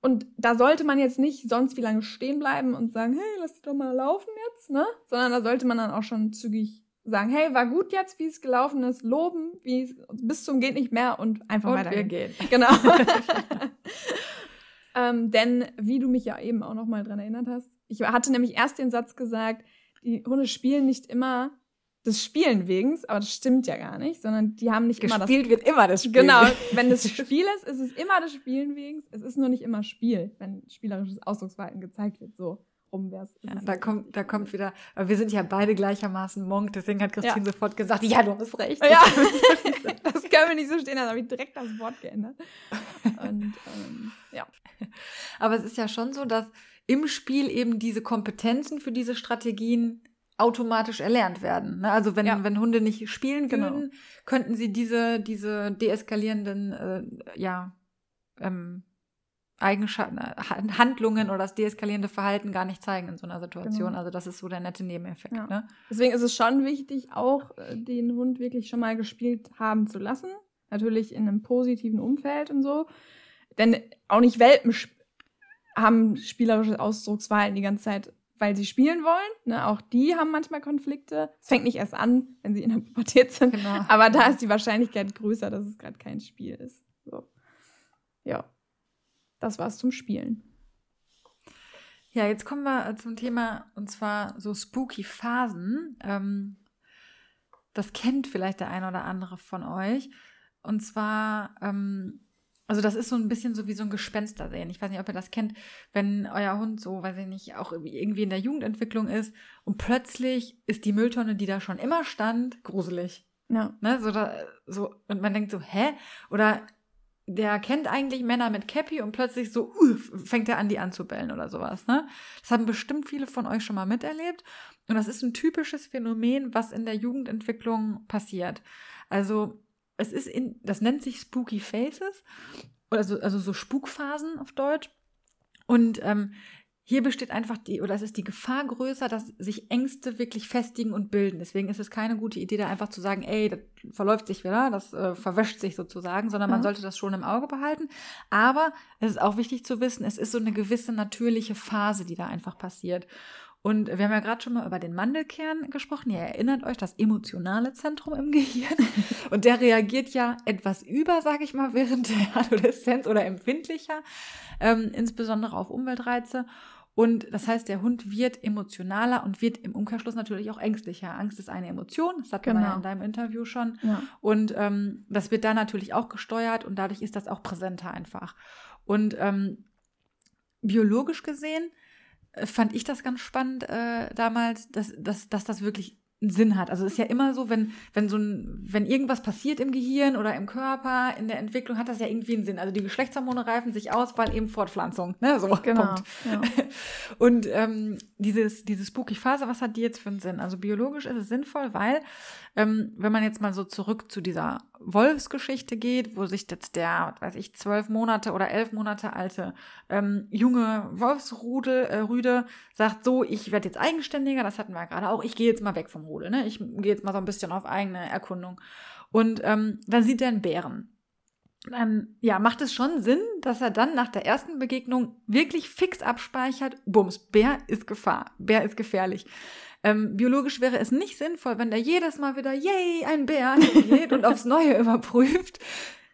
Und da sollte man jetzt nicht sonst wie lange stehen bleiben und sagen, hey, lass dich doch mal laufen jetzt, ne? Sondern da sollte man dann auch schon zügig sagen, hey, war gut jetzt, wie es gelaufen ist, loben, wie es bis zum geht nicht mehr und einfach Und weitergehen. wir gehen. Genau. ähm, denn wie du mich ja eben auch noch mal dran erinnert hast, ich hatte nämlich erst den Satz gesagt, die Hunde spielen nicht immer des Spielen wegen, aber das stimmt ja gar nicht, sondern die haben nicht immer das Gespielt wird immer das Spiel. Genau, wenn das Spiel ist, ist es immer das Spielen wegen. Es ist nur nicht immer Spiel, wenn spielerisches Ausdrucksverhalten gezeigt wird. So. Ja, da kommt, da kommt wieder, wir sind ja beide gleichermaßen Monk, deswegen hat Christine ja. sofort gesagt, ja, du hast recht. Ja, das können wir nicht so stehen, dann habe ich direkt das Wort geändert. Und ähm, ja. Aber es ist ja schon so, dass im Spiel eben diese Kompetenzen für diese Strategien automatisch erlernt werden. Ne? Also wenn, ja. wenn Hunde nicht spielen genau. würden, genau. könnten sie diese, diese deeskalierenden, äh, ja, ähm, Eigenschaften, Handlungen oder das deeskalierende Verhalten gar nicht zeigen in so einer Situation. Genau. Also das ist so der nette Nebeneffekt. Ja. Ne? Deswegen ist es schon wichtig, auch äh, den Hund wirklich schon mal gespielt haben zu lassen. Natürlich in einem positiven Umfeld und so. Denn auch nicht Welpen haben spielerisches Ausdrucksverhalten die ganze Zeit, weil sie spielen wollen. Ne? Auch die haben manchmal Konflikte. Es fängt nicht erst an, wenn sie in der Pubertät sind. Genau. Aber da ist die Wahrscheinlichkeit größer, dass es gerade kein Spiel ist. So. Ja. Das war's zum Spielen. Ja, jetzt kommen wir äh, zum Thema und zwar so spooky Phasen. Ähm, das kennt vielleicht der eine oder andere von euch. Und zwar, ähm, also das ist so ein bisschen so wie so ein Gespenster sehen. Ich weiß nicht, ob ihr das kennt, wenn euer Hund so, weiß ich nicht, auch irgendwie in der Jugendentwicklung ist und plötzlich ist die Mülltonne, die da schon immer stand, gruselig. Ja. Ne, so, da, so, und man denkt so, hä? Oder der kennt eigentlich Männer mit Cappy und plötzlich so uh, fängt er an, die anzubellen oder sowas. Ne? Das haben bestimmt viele von euch schon mal miterlebt. Und das ist ein typisches Phänomen, was in der Jugendentwicklung passiert. Also es ist in, das nennt sich Spooky Faces, also, also so Spukphasen auf Deutsch. Und ähm, hier besteht einfach die, oder es ist die Gefahr größer, dass sich Ängste wirklich festigen und bilden. Deswegen ist es keine gute Idee, da einfach zu sagen, ey, das verläuft sich wieder, das äh, verwäscht sich sozusagen, sondern man sollte das schon im Auge behalten. Aber es ist auch wichtig zu wissen, es ist so eine gewisse natürliche Phase, die da einfach passiert. Und wir haben ja gerade schon mal über den Mandelkern gesprochen. Ihr erinnert euch, das emotionale Zentrum im Gehirn. Und der reagiert ja etwas über, sage ich mal, während der Adoleszenz oder empfindlicher, ähm, insbesondere auf Umweltreize. Und das heißt, der Hund wird emotionaler und wird im Umkehrschluss natürlich auch ängstlicher. Angst ist eine Emotion, das hatten genau. wir ja in deinem Interview schon. Ja. Und ähm, das wird da natürlich auch gesteuert und dadurch ist das auch präsenter einfach. Und ähm, biologisch gesehen fand ich das ganz spannend äh, damals, dass, dass, dass das wirklich einen Sinn hat. Also es ist ja immer so, wenn, wenn so ein, wenn irgendwas passiert im Gehirn oder im Körper, in der Entwicklung, hat das ja irgendwie einen Sinn. Also die Geschlechtshormone reifen sich aus, weil eben Fortpflanzung, ne? So, genau, Punkt. Ja. Und ähm, dieses, diese spooky Phase, was hat die jetzt für einen Sinn? Also biologisch ist es sinnvoll, weil ähm, wenn man jetzt mal so zurück zu dieser Wolfsgeschichte geht, wo sich jetzt der, was weiß ich, zwölf Monate oder elf Monate alte ähm, junge Wolfsrudel, äh, Rüde sagt so, ich werde jetzt eigenständiger, das hatten wir gerade auch, ich gehe jetzt mal weg vom Rudel, ne? Ich gehe jetzt mal so ein bisschen auf eigene Erkundung. Und ähm, dann sieht er einen Bären dann ja, macht es schon Sinn, dass er dann nach der ersten Begegnung wirklich fix abspeichert, bums, Bär ist Gefahr, Bär ist gefährlich. Ähm, biologisch wäre es nicht sinnvoll, wenn der jedes Mal wieder, yay, ein Bär geht und aufs Neue überprüft.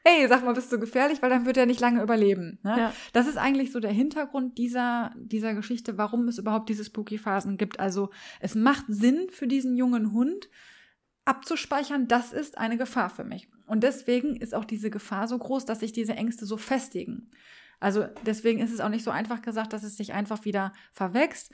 Hey, sag mal, bist du gefährlich, weil dann wird er nicht lange überleben. Ne? Ja. Das ist eigentlich so der Hintergrund dieser, dieser Geschichte, warum es überhaupt diese Spooky-Phasen gibt. Also es macht Sinn für diesen jungen Hund, abzuspeichern, das ist eine Gefahr für mich. Und deswegen ist auch diese Gefahr so groß, dass sich diese Ängste so festigen. Also deswegen ist es auch nicht so einfach gesagt, dass es sich einfach wieder verwächst.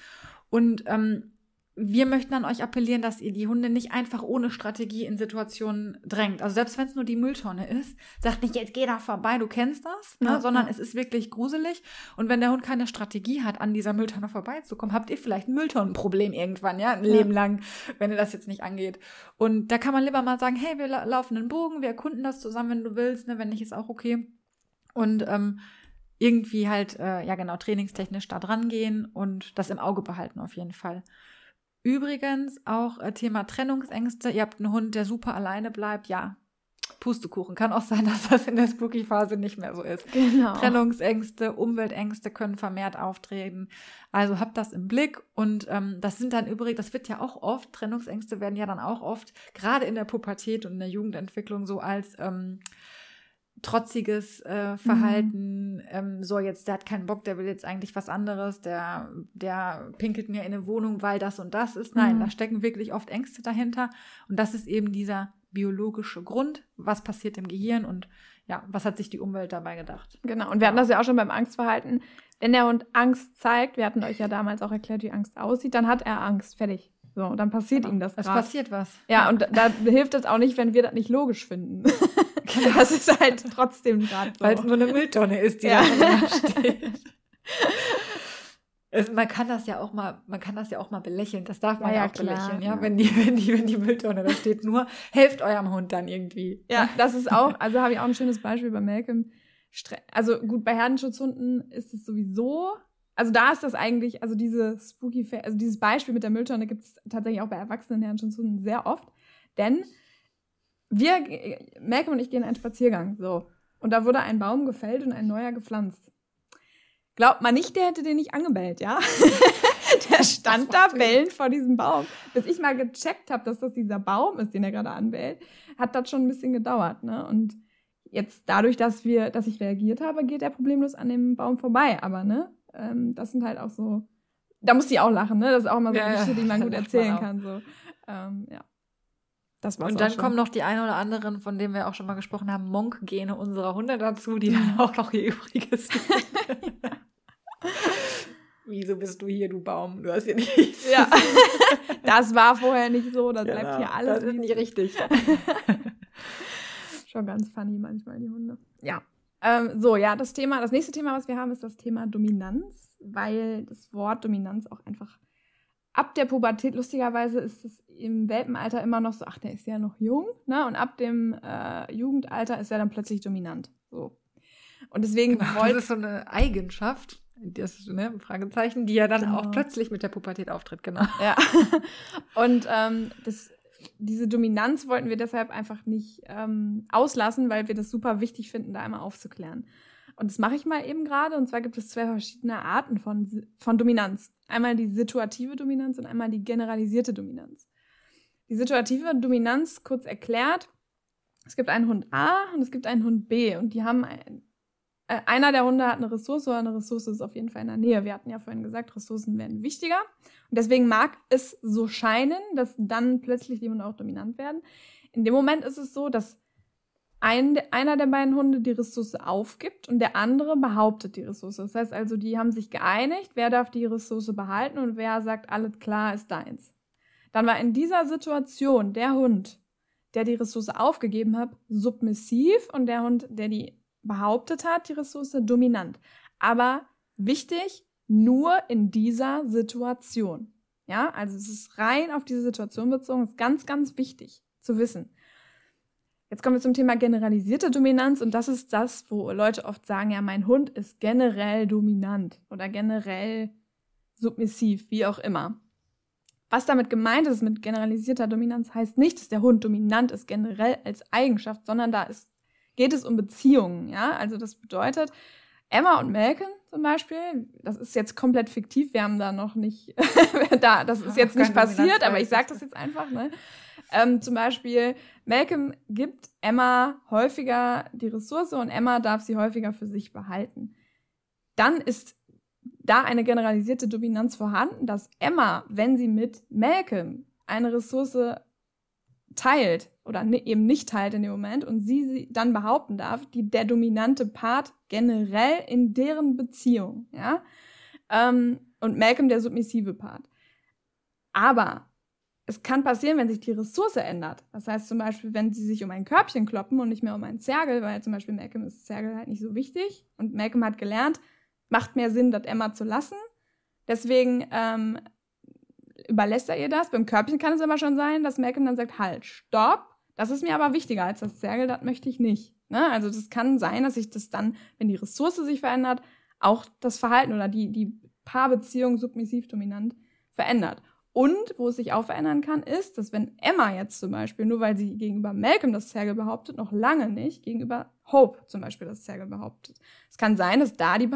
Und ähm, wir möchten an euch appellieren, dass ihr die Hunde nicht einfach ohne Strategie in Situationen drängt. Also selbst wenn es nur die Mülltonne ist, sagt nicht, jetzt geh da vorbei, du kennst das, ne? ja, sondern ja. es ist wirklich gruselig. Und wenn der Hund keine Strategie hat, an dieser Mülltonne vorbeizukommen, habt ihr vielleicht ein Mülltonnenproblem irgendwann, ja, ein ja. Leben lang, wenn ihr das jetzt nicht angeht. Und da kann man lieber mal sagen, hey, wir laufen einen Bogen, wir erkunden das zusammen, wenn du willst, ne? wenn nicht, ist auch okay. Und ähm, irgendwie halt, äh, ja genau, trainingstechnisch da dran gehen und das im Auge behalten auf jeden Fall. Übrigens auch äh, Thema Trennungsängste. Ihr habt einen Hund, der super alleine bleibt. Ja, Pustekuchen. Kann auch sein, dass das in der Spooky-Phase nicht mehr so ist. Genau. Trennungsängste, Umweltängste können vermehrt auftreten. Also habt das im Blick. Und ähm, das sind dann übrigens, das wird ja auch oft, Trennungsängste werden ja dann auch oft, gerade in der Pubertät und in der Jugendentwicklung, so als ähm, trotziges äh, Verhalten, mhm. ähm, so jetzt, der hat keinen Bock, der will jetzt eigentlich was anderes, der, der pinkelt mir in eine Wohnung, weil das und das ist. Nein, mhm. da stecken wirklich oft Ängste dahinter. Und das ist eben dieser biologische Grund, was passiert im Gehirn und ja, was hat sich die Umwelt dabei gedacht. Genau, und wir hatten das ja auch schon beim Angstverhalten. Wenn der Hund Angst zeigt, wir hatten euch ja damals auch erklärt, wie Angst aussieht, dann hat er Angst, fertig. So, dann passiert genau. ihm das. Es passiert was. Ja, und da, hilft es auch nicht, wenn wir das nicht logisch finden. Das ist halt trotzdem gerade so. Weil es nur eine Mülltonne ist, die ja. da steht. Es, man kann das ja auch mal, man kann das ja auch mal belächeln. Das darf man ja, ja auch klar, belächeln, ja? ja? Wenn, die, wenn, die, wenn die Mülltonne da steht, nur helft eurem Hund dann irgendwie. Ja, das ist auch, also habe ich auch ein schönes Beispiel bei Malcolm. Also gut, bei Herdenschutzhunden ist es sowieso, also da ist das eigentlich, also diese spooky, also dieses Beispiel mit der Mülltonne gibt es tatsächlich auch bei erwachsenen Herdenschutzhunden sehr oft. Denn wir, Malcolm und ich gehen einen Spaziergang, so. Und da wurde ein Baum gefällt und ein neuer gepflanzt. Glaubt man nicht, der hätte den nicht angebellt, ja? der stand da bellend vor diesem Baum. Bis ich mal gecheckt habe, dass das dieser Baum ist, den er gerade anbellt, hat das schon ein bisschen gedauert, ne? Und jetzt dadurch, dass wir, dass ich reagiert habe, geht er problemlos an dem Baum vorbei. Aber, ne? Ähm, das sind halt auch so, da muss ich auch lachen, ne? Das ist auch mal so ja, eine Geschichte, die man gut erzählen kann, so. Ähm, ja. Das war's und dann kommen noch die ein oder anderen, von denen wir auch schon mal gesprochen haben, Monk-Gene unserer Hunde dazu, die dann auch noch ihr Übriges Wieso bist du hier, du Baum? Du hast hier nichts. Ja, das war vorher nicht so, das genau, bleibt hier alles. Das ist nicht richtig. Schon ganz funny manchmal, die Hunde. Ja. Ähm, so, ja, das Thema, das nächste Thema, was wir haben, ist das Thema Dominanz, weil das Wort Dominanz auch einfach ab der Pubertät, lustigerweise ist es im Welpenalter immer noch so, ach, der ist ja noch jung, ne? Und ab dem äh, Jugendalter ist er dann plötzlich dominant. So. Und deswegen genau, Das ist so eine Eigenschaft, das ne, Fragezeichen, die ja dann genau. auch plötzlich mit der Pubertät auftritt, genau. Ja. Und ähm, das, diese Dominanz wollten wir deshalb einfach nicht ähm, auslassen, weil wir das super wichtig finden, da einmal aufzuklären. Und das mache ich mal eben gerade. Und zwar gibt es zwei verschiedene Arten von, von Dominanz. Einmal die situative Dominanz und einmal die generalisierte Dominanz. Die situative Dominanz, kurz erklärt, es gibt einen Hund A und es gibt einen Hund B. Und die haben ein, äh, einer der Hunde hat eine Ressource oder eine Ressource ist auf jeden Fall in der Nähe. Wir hatten ja vorhin gesagt, Ressourcen werden wichtiger. Und deswegen mag es so scheinen, dass dann plötzlich die Hunde auch dominant werden. In dem Moment ist es so, dass ein, einer der beiden Hunde die Ressource aufgibt und der andere behauptet die Ressource. Das heißt also, die haben sich geeinigt, wer darf die Ressource behalten und wer sagt, alles klar, ist deins. Dann war in dieser Situation der Hund, der die Ressource aufgegeben hat, submissiv und der Hund, der die behauptet hat, die Ressource dominant. Aber wichtig, nur in dieser Situation. Ja, also es ist rein auf diese Situation bezogen, ist ganz, ganz wichtig zu wissen. Jetzt kommen wir zum Thema generalisierte Dominanz und das ist das, wo Leute oft sagen, ja, mein Hund ist generell dominant oder generell submissiv, wie auch immer. Was damit gemeint ist mit generalisierter Dominanz, heißt nicht, dass der Hund dominant ist generell als Eigenschaft, sondern da ist, geht es um Beziehungen. Ja, also das bedeutet, Emma und Malcolm zum Beispiel, das ist jetzt komplett fiktiv, wir haben da noch nicht, da, das ist jetzt nicht passiert, aber ich sage das jetzt einfach, ne? Ähm, zum Beispiel, Malcolm gibt Emma häufiger die Ressource und Emma darf sie häufiger für sich behalten. Dann ist da eine generalisierte Dominanz vorhanden, dass Emma, wenn sie mit Malcolm eine Ressource teilt oder eben nicht teilt in dem Moment und sie, sie dann behaupten darf, die, der dominante Part generell in deren Beziehung, ja, ähm, und Malcolm der submissive Part. Aber es kann passieren, wenn sich die Ressource ändert. Das heißt zum Beispiel, wenn sie sich um ein Körbchen kloppen und nicht mehr um einen Zergel, weil zum Beispiel Malcolm ist Zergel halt nicht so wichtig und Malcolm hat gelernt, macht mehr Sinn, das Emma zu lassen. Deswegen ähm, überlässt er ihr das. Beim Körbchen kann es aber schon sein, dass Malcolm dann sagt, halt, stopp, das ist mir aber wichtiger als das Zergel, das möchte ich nicht. Ne? Also das kann sein, dass sich das dann, wenn die Ressource sich verändert, auch das Verhalten oder die, die Paarbeziehung submissiv dominant verändert. Und wo es sich auch verändern kann, ist, dass wenn Emma jetzt zum Beispiel, nur weil sie gegenüber Malcolm das Zergel behauptet, noch lange nicht gegenüber Hope zum Beispiel das Zergel behauptet. Es kann sein, dass da die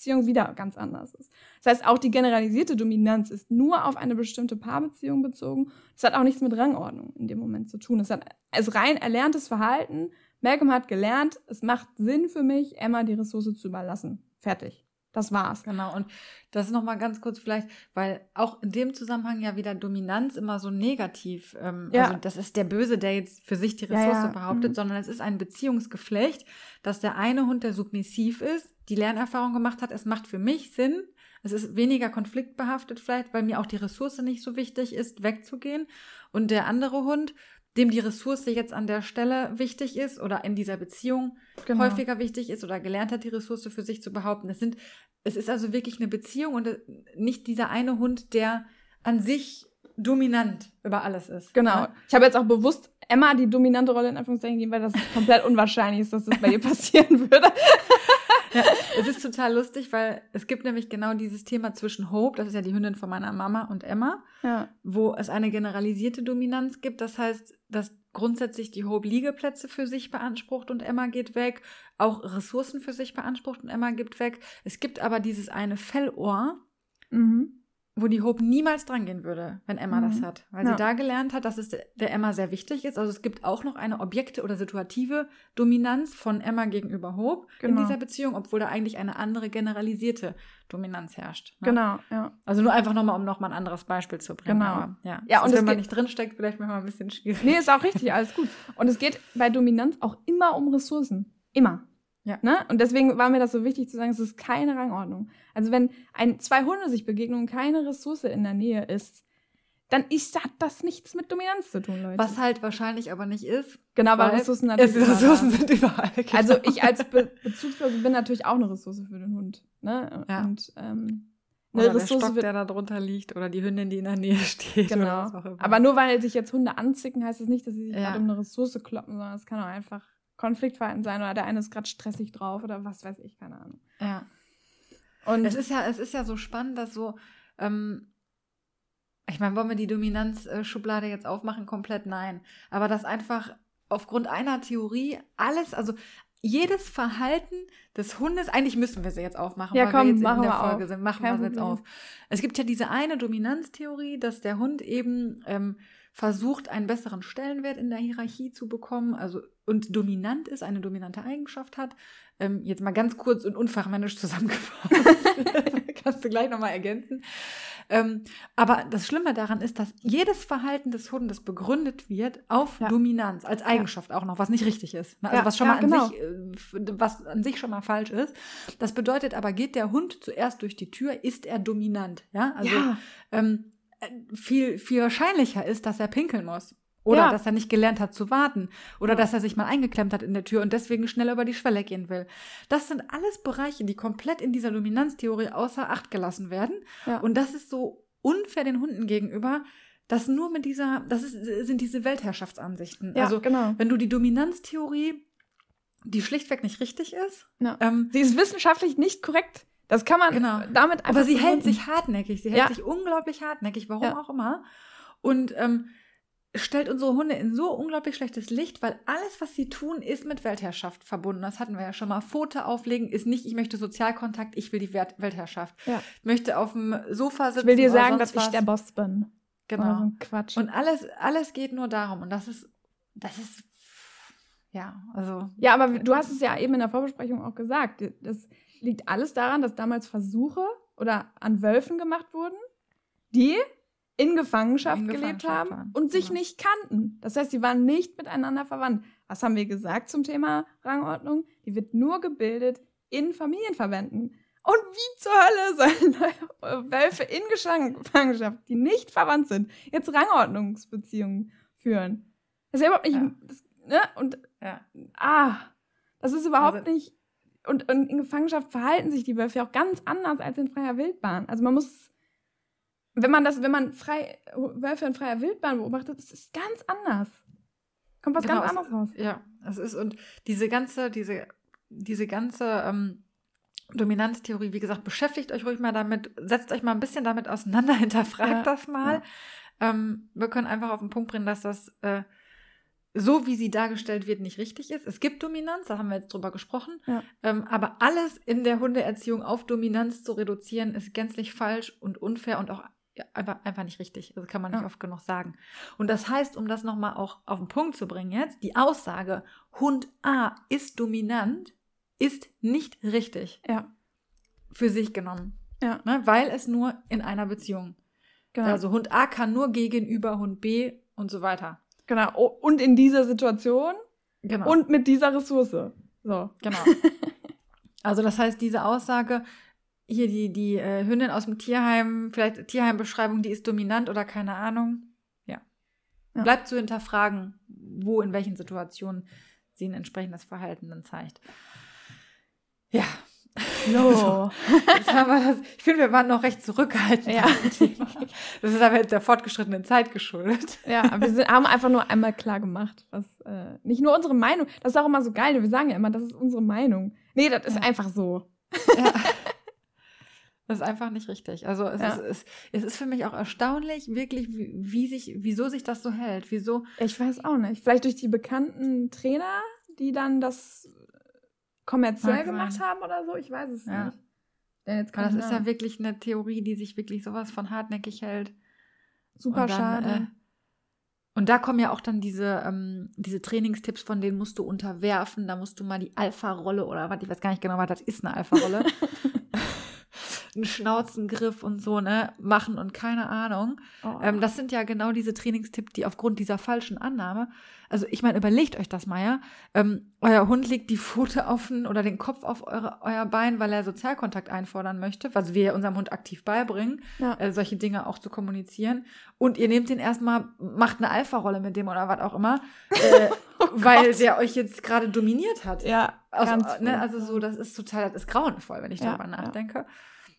Paarbeziehung wieder ganz anders ist. Das heißt, auch die generalisierte Dominanz ist nur auf eine bestimmte Paarbeziehung bezogen. Das hat auch nichts mit Rangordnung in dem Moment zu tun. Es als rein erlerntes Verhalten. Malcolm hat gelernt, es macht Sinn für mich, Emma die Ressource zu überlassen. Fertig. Das war's. Genau. Und das noch mal ganz kurz vielleicht, weil auch in dem Zusammenhang ja wieder Dominanz immer so negativ. Ähm, ja. Also das ist der Böse, der jetzt für sich die Ressource ja, ja. behauptet, mhm. sondern es ist ein Beziehungsgeflecht, dass der eine Hund, der submissiv ist, die Lernerfahrung gemacht hat, es macht für mich Sinn. Es ist weniger konfliktbehaftet vielleicht, weil mir auch die Ressource nicht so wichtig ist, wegzugehen. Und der andere Hund, dem die Ressource jetzt an der Stelle wichtig ist oder in dieser Beziehung genau. häufiger wichtig ist oder gelernt hat, die Ressource für sich zu behaupten. Es sind, es ist also wirklich eine Beziehung und nicht dieser eine Hund, der an sich dominant über alles ist. Genau. Ne? Ich habe jetzt auch bewusst Emma die dominante Rolle in Anführungszeichen gegeben, weil das komplett unwahrscheinlich ist, dass das bei ihr passieren würde. ja, es ist total lustig, weil es gibt nämlich genau dieses Thema zwischen Hope, das ist ja die Hündin von meiner Mama, und Emma, ja. wo es eine generalisierte Dominanz gibt. Das heißt, dass grundsätzlich die Hope Liegeplätze für sich beansprucht und Emma geht weg, auch Ressourcen für sich beansprucht und Emma gibt weg. Es gibt aber dieses eine Fellohr, mhm wo die Hope niemals dran gehen würde, wenn Emma mhm. das hat. Weil ja. sie da gelernt hat, dass es der Emma sehr wichtig ist. Also es gibt auch noch eine Objekte- oder situative Dominanz von Emma gegenüber Hope genau. in dieser Beziehung, obwohl da eigentlich eine andere generalisierte Dominanz herrscht. Ne? Genau, ja. Also nur einfach nochmal, um nochmal ein anderes Beispiel zu bringen. Genau. Aber, ja. ja und wenn man nicht drinsteckt, vielleicht manchmal ein bisschen schwierig. Nee, ist auch richtig, alles gut. Und es geht bei Dominanz auch immer um Ressourcen. Immer. Ja. Ne? Und deswegen war mir das so wichtig zu sagen, es ist keine Rangordnung. Also wenn ein, zwei Hunde sich begegnen und keine Ressource in der Nähe ist, dann ist, hat das nichts mit Dominanz zu tun, Leute. Was halt wahrscheinlich aber nicht ist. Genau, weil Ressourcen natürlich es, Ressourcen sind überall. Genau. Also ich als Be Bezugsperson bin natürlich auch eine Ressource für den Hund. Ne? Ja. Und ähm, eine oder Ressource der Stock, der da drunter liegt, oder die Hündin, die in der Nähe steht. Genau. Aber nur weil sich jetzt Hunde anzicken, heißt das nicht, dass sie sich ja. gerade um eine Ressource kloppen, sondern es kann auch einfach Konfliktverhalten sein oder der eine ist gerade stressig drauf oder was weiß ich, keine Ahnung. Ja. Und es ist ja, es ist ja so spannend, dass so, ähm, ich meine, wollen wir die Dominanzschublade jetzt aufmachen? Komplett nein. Aber dass einfach aufgrund einer Theorie alles, also jedes Verhalten des Hundes, eigentlich müssen wir sie jetzt aufmachen, ja, weil komm, wir jetzt machen in der wir Folge auf. sind. Machen Kein wir sie jetzt auf. Es gibt ja diese eine Dominanztheorie, dass der Hund eben ähm, versucht, einen besseren Stellenwert in der Hierarchie zu bekommen, also und dominant ist, eine dominante Eigenschaft hat. Ähm, jetzt mal ganz kurz und unfachmännisch zusammengefasst. Kannst du gleich nochmal ergänzen. Ähm, aber das Schlimme daran ist, dass jedes Verhalten des Hundes begründet wird auf ja. Dominanz, als Eigenschaft ja. auch noch, was nicht richtig ist. Ne? Also ja, was schon mal an genau. sich, äh, was an sich schon mal falsch ist. Das bedeutet aber, geht der Hund zuerst durch die Tür, ist er dominant. Ja, also ähm, viel, viel wahrscheinlicher ist, dass er pinkeln muss. Oder ja. dass er nicht gelernt hat zu warten. Oder ja. dass er sich mal eingeklemmt hat in der Tür und deswegen schneller über die Schwelle gehen will. Das sind alles Bereiche, die komplett in dieser Dominanztheorie außer Acht gelassen werden. Ja. Und das ist so unfair den Hunden gegenüber, dass nur mit dieser, das ist, sind diese Weltherrschaftsansichten. Ja, also, genau. wenn du die Dominanztheorie, die schlichtweg nicht richtig ist. Ähm, sie ist wissenschaftlich nicht korrekt. Das kann man genau. damit einfach. Aber sie hält sich hartnäckig. Sie hält ja. sich unglaublich hartnäckig, warum ja. auch immer. Und ähm, stellt unsere Hunde in so unglaublich schlechtes Licht, weil alles, was sie tun, ist mit Weltherrschaft verbunden. Das hatten wir ja schon mal. Foto auflegen ist nicht, ich möchte Sozialkontakt, ich will die Weltherrschaft. Ja. Ich möchte auf dem Sofa sitzen. Ich will dir sagen, dass was. ich der Boss bin. Genau. So Quatsch. Und alles, alles geht nur darum. Und das ist, das ist, ja, also. Ja, aber du hast es ja eben in der Vorbesprechung auch gesagt. Das liegt alles daran, dass damals Versuche oder an Wölfen gemacht wurden, die in Gefangenschaft, in gelebt haben waren. und sich genau. nicht kannten. Das heißt, sie waren nicht miteinander verwandt. Was haben wir gesagt zum Thema Rangordnung? Die wird nur gebildet in Familienverbänden. Und wie zur Hölle sollen Wölfe in Gefangenschaft, die nicht verwandt sind, jetzt Rangordnungsbeziehungen führen? Das ist ja überhaupt nicht. Ja. Das, ne? Und ja. ah, das ist überhaupt also, nicht und, und in Gefangenschaft verhalten sich die Wölfe auch ganz anders als in freier Wildbahn. Also man muss, wenn man das, wenn man frei, Wölfe in freier Wildbahn beobachtet, das ist ganz anders. Kommt was genau, ganz anderes raus. Ja, es ist und diese ganze, diese, diese ganze ähm, Dominanztheorie, wie gesagt, beschäftigt euch ruhig mal damit, setzt euch mal ein bisschen damit auseinander, hinterfragt ja, das mal. Ja. Ähm, wir können einfach auf den Punkt bringen, dass das äh, so, wie sie dargestellt wird, nicht richtig ist. Es gibt Dominanz, da haben wir jetzt drüber gesprochen. Ja. Ähm, aber alles in der Hundeerziehung auf Dominanz zu reduzieren, ist gänzlich falsch und unfair und auch einfach, einfach nicht richtig. Das kann man nicht oft genug sagen. Und das heißt, um das nochmal auch auf den Punkt zu bringen jetzt, die Aussage, Hund A ist dominant, ist nicht richtig. Ja. Für sich genommen. Ja. Ne, weil es nur in einer Beziehung. Genau. Also Hund A kann nur gegenüber Hund B und so weiter. Genau. Und in dieser Situation. Genau. Und mit dieser Ressource. So. Genau. also das heißt, diese Aussage, hier die, die äh, Hündin aus dem Tierheim, vielleicht Tierheimbeschreibung, die ist dominant oder keine Ahnung. Ja. ja. Bleibt zu hinterfragen, wo, in welchen Situationen sie ein entsprechendes Verhalten dann zeigt. Ja. No. So, das. Ich finde, wir waren noch recht zurückhaltend. Ja. Das ist aber der fortgeschrittenen Zeit geschuldet. Ja, aber wir sind, haben einfach nur einmal klar gemacht, was äh, nicht nur unsere Meinung. Das ist auch immer so geil. Wir sagen ja immer, das ist unsere Meinung. Nee, das ist ja. einfach so. Ja. Das ist einfach nicht richtig. Also es, ja. ist, es, es, ist für mich auch erstaunlich, wirklich, wie, wie, sich, wieso sich das so hält. Wieso? Ich weiß auch nicht. Vielleicht durch die bekannten Trainer, die dann das kommerziell Mag gemacht sein. haben oder so. Ich weiß es ja. nicht. Jetzt das ist ja wirklich eine Theorie, die sich wirklich sowas von hartnäckig hält. Super dann, schade. Äh, und da kommen ja auch dann diese, ähm, diese Trainingstipps, von denen musst du unterwerfen. Da musst du mal die Alpha-Rolle oder was, ich weiß gar nicht genau, was das ist, eine Alpha-Rolle. einen Schnauzengriff und so, ne, machen und keine Ahnung. Oh. Ähm, das sind ja genau diese Trainingstipps, die aufgrund dieser falschen Annahme, also ich meine, überlegt euch das mal, ja. Ähm, euer Hund legt die Pfote auf den, oder den Kopf auf eure, euer Bein, weil er Sozialkontakt einfordern möchte, was wir unserem Hund aktiv beibringen, ja. äh, solche Dinge auch zu kommunizieren. Und ihr nehmt den erstmal, macht eine Alpha-Rolle mit dem oder was auch immer, äh, oh weil der euch jetzt gerade dominiert hat. Ja. Also, ne, also so, das ist total, das ist grauenvoll, wenn ich ja, darüber nachdenke. Ja.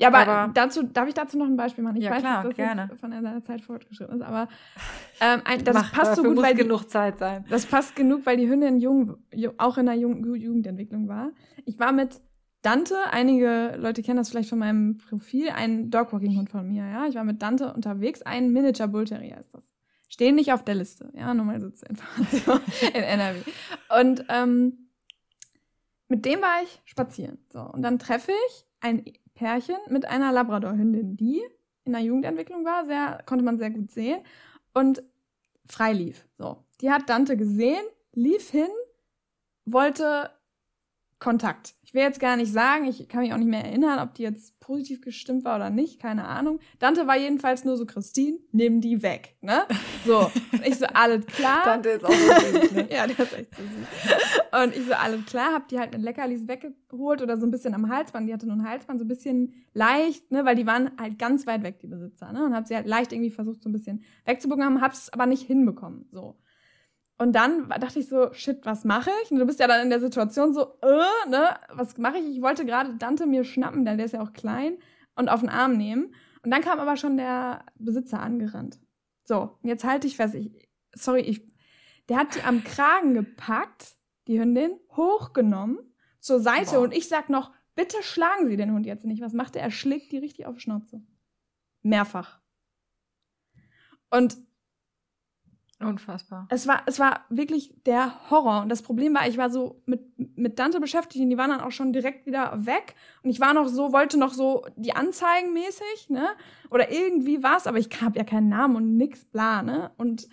Ja, aber, aber, dazu, darf ich dazu noch ein Beispiel machen? Ich ja, weiß, klar, dass das gerne. von einer Zeit fortgeschritten ist, aber ähm, ein, das Mach, passt so gut, weil genug Zeit sein. Das passt genug, weil die Hündin jung, auch in der Jugend, Jugendentwicklung war. Ich war mit Dante, einige Leute kennen das vielleicht von meinem Profil, ein Dogwalking-Hund von mir, ja. Ich war mit Dante unterwegs, ein Miniature Bull Terrier ist das. Stehen nicht auf der Liste, ja, nur mal so zur Information in NRW. Und ähm, mit dem war ich spazieren. So, und dann treffe ich ein Pärchen mit einer Labrador-Hündin, die in der Jugendentwicklung war, sehr, konnte man sehr gut sehen und frei lief. So. Die hat Dante gesehen, lief hin, wollte Kontakt. Ich will jetzt gar nicht sagen, ich kann mich auch nicht mehr erinnern, ob die jetzt positiv gestimmt war oder nicht, keine Ahnung. Dante war jedenfalls nur so, Christine, nimm die weg, ne? So. Und ich so, alles klar. Dante ist auch so süß, ne? ja, der ist echt so süß. Und ich so, alles klar, hab die halt mit Leckerlis weggeholt oder so ein bisschen am Halsband. Die hatte nur ein Halsband, so ein bisschen leicht, ne? Weil die waren halt ganz weit weg, die Besitzer, ne? Und hab sie halt leicht irgendwie versucht, so ein bisschen wegzubekommen, hab's aber nicht hinbekommen, so. Und dann dachte ich so, shit, was mache ich? Und du bist ja dann in der Situation so, äh, ne, was mache ich? Ich wollte gerade Dante mir schnappen, denn der ist ja auch klein, und auf den Arm nehmen. Und dann kam aber schon der Besitzer angerannt. So, jetzt halte ich fest, ich, sorry, ich, der hat die am Kragen gepackt, die Hündin, hochgenommen, zur Seite Boah. und ich sag noch, bitte schlagen Sie den Hund jetzt nicht. Was macht er? Er schlägt die richtig auf die Schnauze. Mehrfach. Und Unfassbar. Es war, es war wirklich der Horror. Und das Problem war, ich war so mit, mit Dante beschäftigt und die waren dann auch schon direkt wieder weg. Und ich war noch so, wollte noch so die Anzeigen mäßig, ne? Oder irgendwie was, aber ich habe ja keinen Namen und nix, bla, ne? Und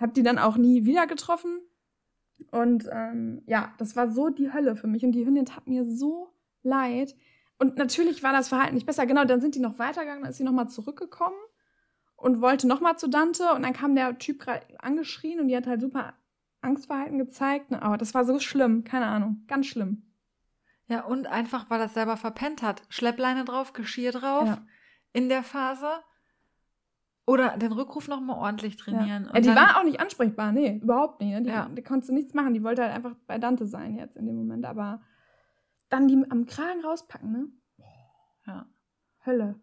habe die dann auch nie wieder getroffen. Und ähm, ja, das war so die Hölle für mich. Und die Hündin tat mir so leid. Und natürlich war das Verhalten nicht besser. Genau, dann sind die noch weitergegangen, dann ist sie nochmal zurückgekommen und wollte nochmal zu Dante und dann kam der Typ gerade angeschrien und die hat halt super Angstverhalten gezeigt. Ne? Aber das war so schlimm, keine Ahnung, ganz schlimm. Ja, und einfach, weil er es selber verpennt hat. Schleppleine drauf, Geschirr drauf ja. in der Phase. Oder den Rückruf nochmal ordentlich trainieren. Ja. ja die war auch nicht ansprechbar, nee, überhaupt nicht. Ne? Die, ja. die konnte nichts machen, die wollte halt einfach bei Dante sein jetzt in dem Moment. Aber dann die am Kragen rauspacken, ne? Ja. Hölle.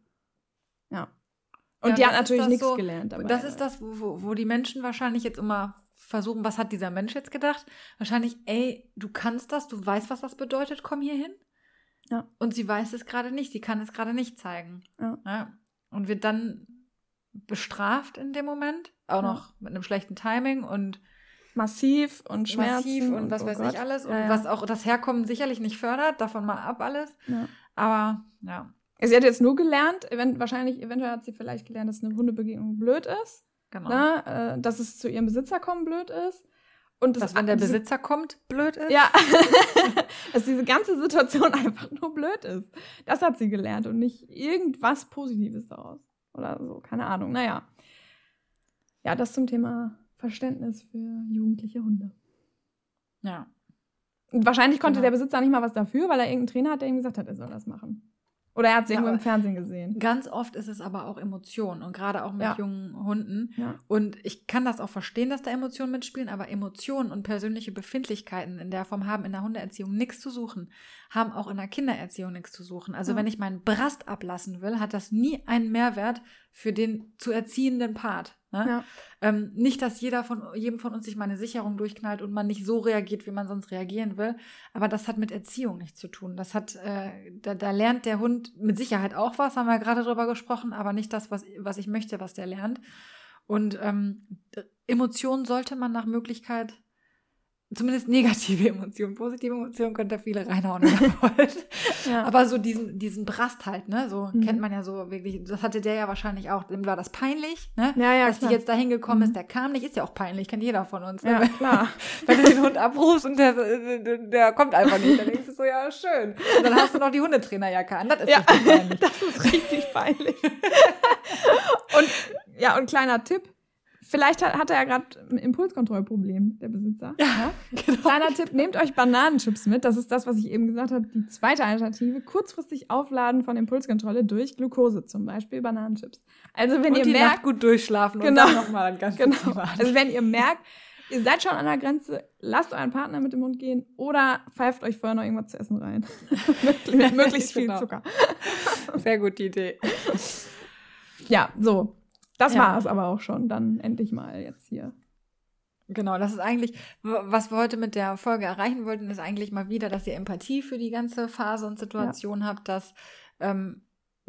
Ja. Und ja, die hat natürlich nichts so, gelernt. Dabei, das ist das, wo, wo die Menschen wahrscheinlich jetzt immer versuchen, was hat dieser Mensch jetzt gedacht? Wahrscheinlich, ey, du kannst das, du weißt, was das bedeutet, komm hier hin. Ja. Und sie weiß es gerade nicht, sie kann es gerade nicht zeigen. Ja. ja. Und wird dann bestraft in dem Moment, auch ja. noch mit einem schlechten Timing und massiv und Schmerzen massiv und, und was oh weiß Gott. ich alles und was auch das Herkommen sicherlich nicht fördert, davon mal ab alles. Aber ja. Sie hat jetzt nur gelernt, event wahrscheinlich, eventuell hat sie vielleicht gelernt, dass eine Hundebegegnung blöd ist. Genau. Ne? Äh, dass es zu ihrem Besitzer kommen blöd ist. Und das, dass, wenn der Besitzer kommt, blöd ist? Ja. dass diese ganze Situation einfach nur blöd ist. Das hat sie gelernt und nicht irgendwas Positives daraus. Oder so, keine Ahnung. Naja. Ja, das zum Thema Verständnis für jugendliche Hunde. Ja. Und wahrscheinlich konnte genau. der Besitzer nicht mal was dafür, weil er irgendeinen Trainer hat, der ihm gesagt hat, er soll das machen. Oder er hat es ja, irgendwo im Fernsehen gesehen. Ganz oft ist es aber auch Emotionen und gerade auch mit ja. jungen Hunden. Ja. Und ich kann das auch verstehen, dass da Emotionen mitspielen, aber Emotionen und persönliche Befindlichkeiten in der Form haben in der Hundeerziehung nichts zu suchen, haben auch in der Kindererziehung nichts zu suchen. Also wenn ich meinen Brast ablassen will, hat das nie einen Mehrwert für den zu erziehenden Part. Ne? Ja. Ähm, nicht, dass jeder von jedem von uns sich mal eine Sicherung durchknallt und man nicht so reagiert, wie man sonst reagieren will. Aber das hat mit Erziehung nichts zu tun. Das hat, äh, da, da lernt der Hund mit Sicherheit auch was, haben wir gerade drüber gesprochen, aber nicht das, was, was ich möchte, was der lernt. Und ähm, Emotionen sollte man nach Möglichkeit zumindest negative Emotionen. Positive Emotionen könnt ihr viele reinhauen, wenn ihr wollt. ja. Aber so diesen, diesen Brast halt, ne? So mhm. kennt man ja so wirklich. Das hatte der ja wahrscheinlich auch. Dem war das peinlich, ne? Ja, ja, Dass klar. die jetzt da hingekommen mhm. ist, der kam nicht, ist ja auch peinlich, kennt jeder von uns. Ne? Ja, klar. Wenn du den Hund abrufst und der, der, der kommt einfach nicht, dann denkst du so, ja, schön. Und dann hast du noch die Hundetrainerjacke an. Das ist ja, richtig peinlich. das ist richtig peinlich. und ja, und kleiner Tipp Vielleicht hat, hat er ja gerade ein Impulskontrollproblem, der Besitzer. Ja, genau. Kleiner Tipp, nehmt euch Bananenchips mit. Das ist das, was ich eben gesagt habe. Die zweite Alternative, kurzfristig aufladen von Impulskontrolle durch Glucose, zum Beispiel Bananenchips. Also wenn und ihr die merkt, Nacht gut durchschlafen genau, und dann nochmal ein ganz genau. Also wenn ihr merkt, ihr seid schon an der Grenze, lasst euren Partner mit dem Hund gehen oder pfeift euch vorher noch irgendwas zu essen rein. mit, mit möglichst viel genau. Zucker. Sehr gute Idee. Ja, so. Das ja. war es aber auch schon, dann endlich mal jetzt hier. Genau, das ist eigentlich, was wir heute mit der Folge erreichen wollten, ist eigentlich mal wieder, dass ihr Empathie für die ganze Phase und Situation ja. habt, dass ähm,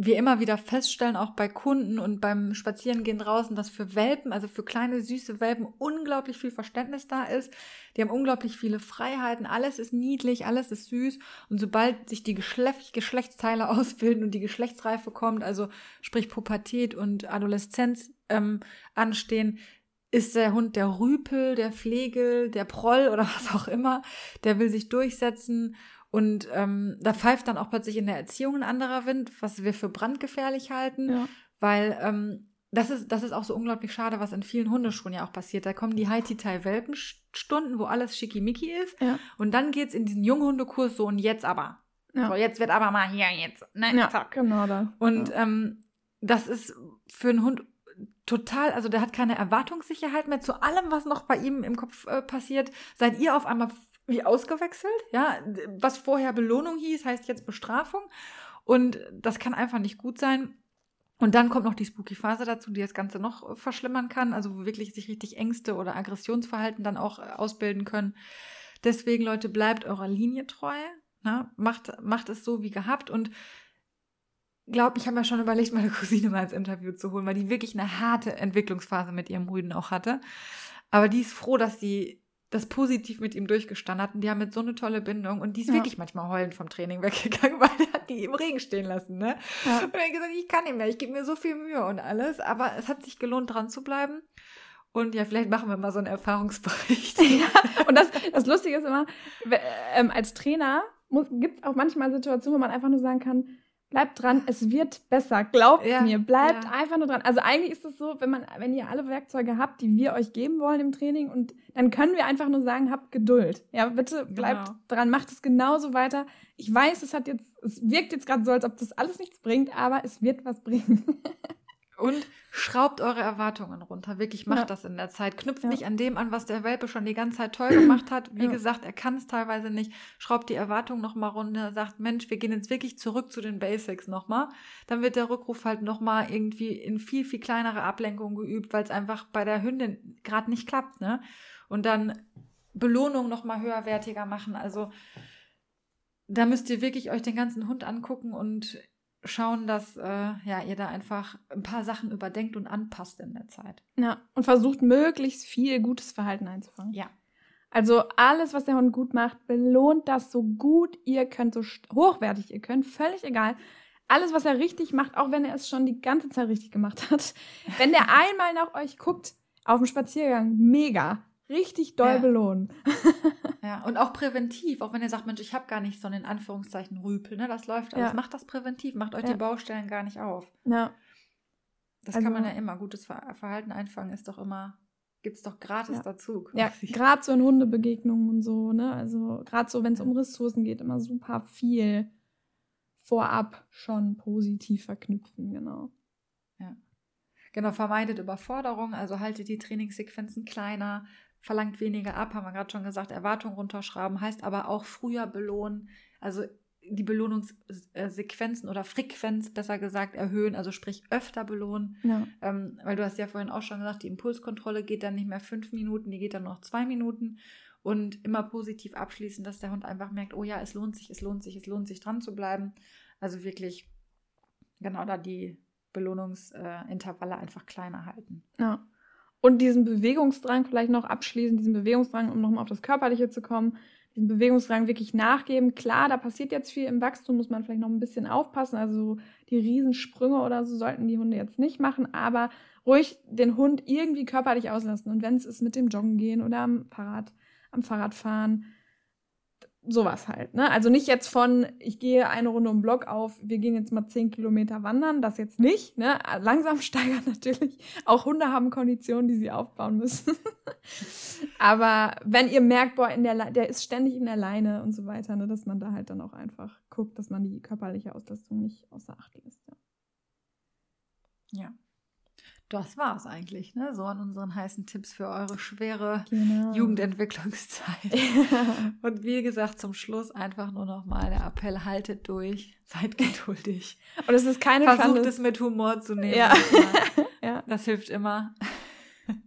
wir immer wieder feststellen, auch bei Kunden und beim Spazierengehen draußen, dass für Welpen, also für kleine süße Welpen, unglaublich viel Verständnis da ist. Die haben unglaublich viele Freiheiten, alles ist niedlich, alles ist süß. Und sobald sich die Geschlecht Geschlechtsteile ausbilden und die Geschlechtsreife kommt, also sprich Pubertät und Adoleszenz ähm, anstehen, ist der Hund der Rüpel, der Flegel, der Proll oder was auch immer. Der will sich durchsetzen und ähm, da pfeift dann auch plötzlich in der Erziehung ein anderer Wind, was wir für brandgefährlich halten, ja. weil ähm, das ist, das ist auch so unglaublich schade, was in vielen Hundeschulen ja auch passiert. Da kommen die High-Tea-Welpenstunden, wo alles schickimicki ist. Ja. Und dann geht's in diesen Junghundekurs so und jetzt aber. Ja. So, jetzt wird aber mal hier jetzt. Ne, ja, zack. genau das. Und ja. ähm, das ist für einen Hund total, also der hat keine Erwartungssicherheit mehr zu allem, was noch bei ihm im Kopf äh, passiert. Seid ihr auf einmal wie ausgewechselt, ja. Was vorher Belohnung hieß, heißt jetzt Bestrafung. Und das kann einfach nicht gut sein. Und dann kommt noch die Spooky-Phase dazu, die das Ganze noch verschlimmern kann, also wo wirklich sich richtig Ängste oder Aggressionsverhalten dann auch äh, ausbilden können. Deswegen, Leute, bleibt eurer Linie treu, na? Ne? Macht, macht es so wie gehabt und glaube, ich habe mir schon überlegt, meine Cousine mal ins Interview zu holen, weil die wirklich eine harte Entwicklungsphase mit ihrem Rüden auch hatte. Aber die ist froh, dass sie das positiv mit ihm durchgestanden hatten. Die haben mit so eine tolle Bindung und die ist ja. wirklich manchmal heulend vom Training weggegangen, weil er hat die im Regen stehen lassen. Ne? Ja. Und er hat gesagt, ich kann nicht mehr, ich gebe mir so viel Mühe und alles, aber es hat sich gelohnt, dran zu bleiben. Und ja, vielleicht machen wir mal so einen Erfahrungsbericht. Ja, und das, das Lustige ist immer, ähm, als Trainer gibt es auch manchmal Situationen, wo man einfach nur sagen kann, Bleibt dran, es wird besser. Glaubt ja, mir, bleibt ja. einfach nur dran. Also eigentlich ist es so, wenn man, wenn ihr alle Werkzeuge habt, die wir euch geben wollen im Training, und dann können wir einfach nur sagen, habt Geduld. Ja, bitte bleibt genau. dran, macht es genauso weiter. Ich weiß, es hat jetzt, es wirkt jetzt gerade so, als ob das alles nichts bringt, aber es wird was bringen. Und schraubt eure Erwartungen runter. Wirklich macht ja. das in der Zeit. Knüpft ja. nicht an dem an, was der Welpe schon die ganze Zeit toll gemacht hat. Wie ja. gesagt, er kann es teilweise nicht. Schraubt die Erwartungen nochmal runter. Sagt, Mensch, wir gehen jetzt wirklich zurück zu den Basics nochmal. Dann wird der Rückruf halt nochmal irgendwie in viel, viel kleinere Ablenkungen geübt, weil es einfach bei der Hündin gerade nicht klappt. Ne? Und dann Belohnung nochmal höherwertiger machen. Also da müsst ihr wirklich euch den ganzen Hund angucken und schauen, dass äh, ja, ihr da einfach ein paar Sachen überdenkt und anpasst in der Zeit. Ja, und versucht möglichst viel gutes Verhalten einzufangen. Ja. Also alles, was der Hund gut macht, belohnt das so gut ihr könnt, so hochwertig ihr könnt, völlig egal. Alles, was er richtig macht, auch wenn er es schon die ganze Zeit richtig gemacht hat. Wenn der einmal nach euch guckt auf dem Spaziergang, mega richtig doll ja. belohnen. ja, und auch präventiv, auch wenn ihr sagt, Mensch, ich habe gar nicht so einen Anführungszeichen Rüpel, ne? Das läuft alles. Ja. Macht das präventiv, macht euch ja. die Baustellen gar nicht auf. Ja. Das also, kann man ja immer. Gutes Verhalten einfangen ist doch immer, gibt es doch gratis dazu. Quasi. Ja, gerade so in Hundebegegnungen und so, ne? Also gerade so, wenn es um Ressourcen geht, immer super viel vorab schon positiv verknüpfen, genau. Ja. Genau, vermeidet Überforderung, also haltet die Trainingssequenzen kleiner, verlangt weniger ab, haben wir gerade schon gesagt, Erwartungen runterschrauben, heißt aber auch früher belohnen, also die Belohnungssequenzen oder Frequenz besser gesagt erhöhen, also sprich öfter belohnen. Ja. Ähm, weil du hast ja vorhin auch schon gesagt, die Impulskontrolle geht dann nicht mehr fünf Minuten, die geht dann noch zwei Minuten und immer positiv abschließen, dass der Hund einfach merkt, oh ja, es lohnt sich, es lohnt sich, es lohnt sich dran zu bleiben. Also wirklich genau da die Belohnungsintervalle einfach kleiner halten. Ja. Und diesen Bewegungsdrang vielleicht noch abschließen, diesen Bewegungsdrang, um nochmal auf das Körperliche zu kommen, diesen Bewegungsdrang wirklich nachgeben. Klar, da passiert jetzt viel im Wachstum, muss man vielleicht noch ein bisschen aufpassen. Also die Riesensprünge oder so sollten die Hunde jetzt nicht machen, aber ruhig den Hund irgendwie körperlich auslassen. Und wenn es ist mit dem Joggen gehen oder am Fahrrad, am Fahrradfahren, sowas halt. Ne? Also nicht jetzt von, ich gehe eine Runde um Block auf, wir gehen jetzt mal zehn Kilometer wandern, das jetzt nicht. Ne? Langsam steigern natürlich. Auch Hunde haben Konditionen, die sie aufbauen müssen. Aber wenn ihr merkt, boah, in der, der ist ständig in der Leine und so weiter, ne, dass man da halt dann auch einfach guckt, dass man die körperliche Auslastung nicht außer Acht lässt. Ja. ja das war's eigentlich, ne? So an unseren heißen Tipps für eure schwere genau. Jugendentwicklungszeit. Und wie gesagt, zum Schluss einfach nur nochmal der Appell, haltet durch, seid geduldig. Und es ist keine Versucht Schande. es mit Humor zu nehmen. Ja. ja. Das hilft immer.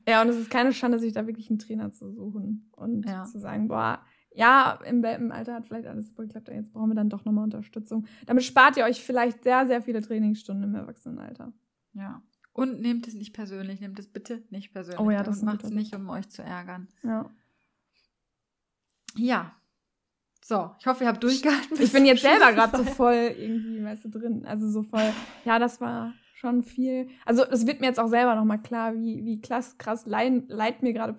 Ja, und es ist keine Schande, sich da wirklich einen Trainer zu suchen und ja. zu sagen, boah, ja, im Welpenalter hat vielleicht alles super geklappt, jetzt brauchen wir dann doch nochmal Unterstützung. Damit spart ihr euch vielleicht sehr, sehr viele Trainingsstunden im Erwachsenenalter. Ja. Und nehmt es nicht persönlich, nehmt es bitte nicht persönlich. Oh ja, das macht es nicht, um euch zu ärgern. Ja. Ja. So, ich hoffe, ihr habt durchgehalten. Ich bin jetzt selber gerade so voll irgendwie, weißt du, drin. Also so voll, ja, das war schon viel. Also es wird mir jetzt auch selber nochmal klar, wie, wie krass, krass leid, leid mir gerade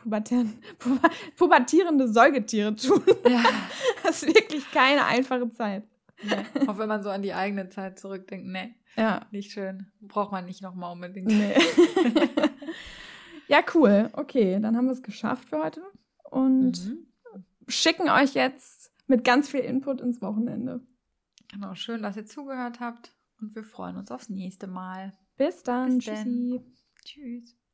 pubertierende Säugetiere tun. Ja. Das ist wirklich keine einfache Zeit. Nee. Auch wenn man so an die eigene Zeit zurückdenkt, nee. Ja. Nicht schön. Braucht man nicht nochmal unbedingt. Nee. ja, cool. Okay, dann haben wir es geschafft für heute. Und mhm. schicken euch jetzt mit ganz viel Input ins Wochenende. Genau, schön, dass ihr zugehört habt. Und wir freuen uns aufs nächste Mal. Bis dann. Bis Tschüssi. Tschüss.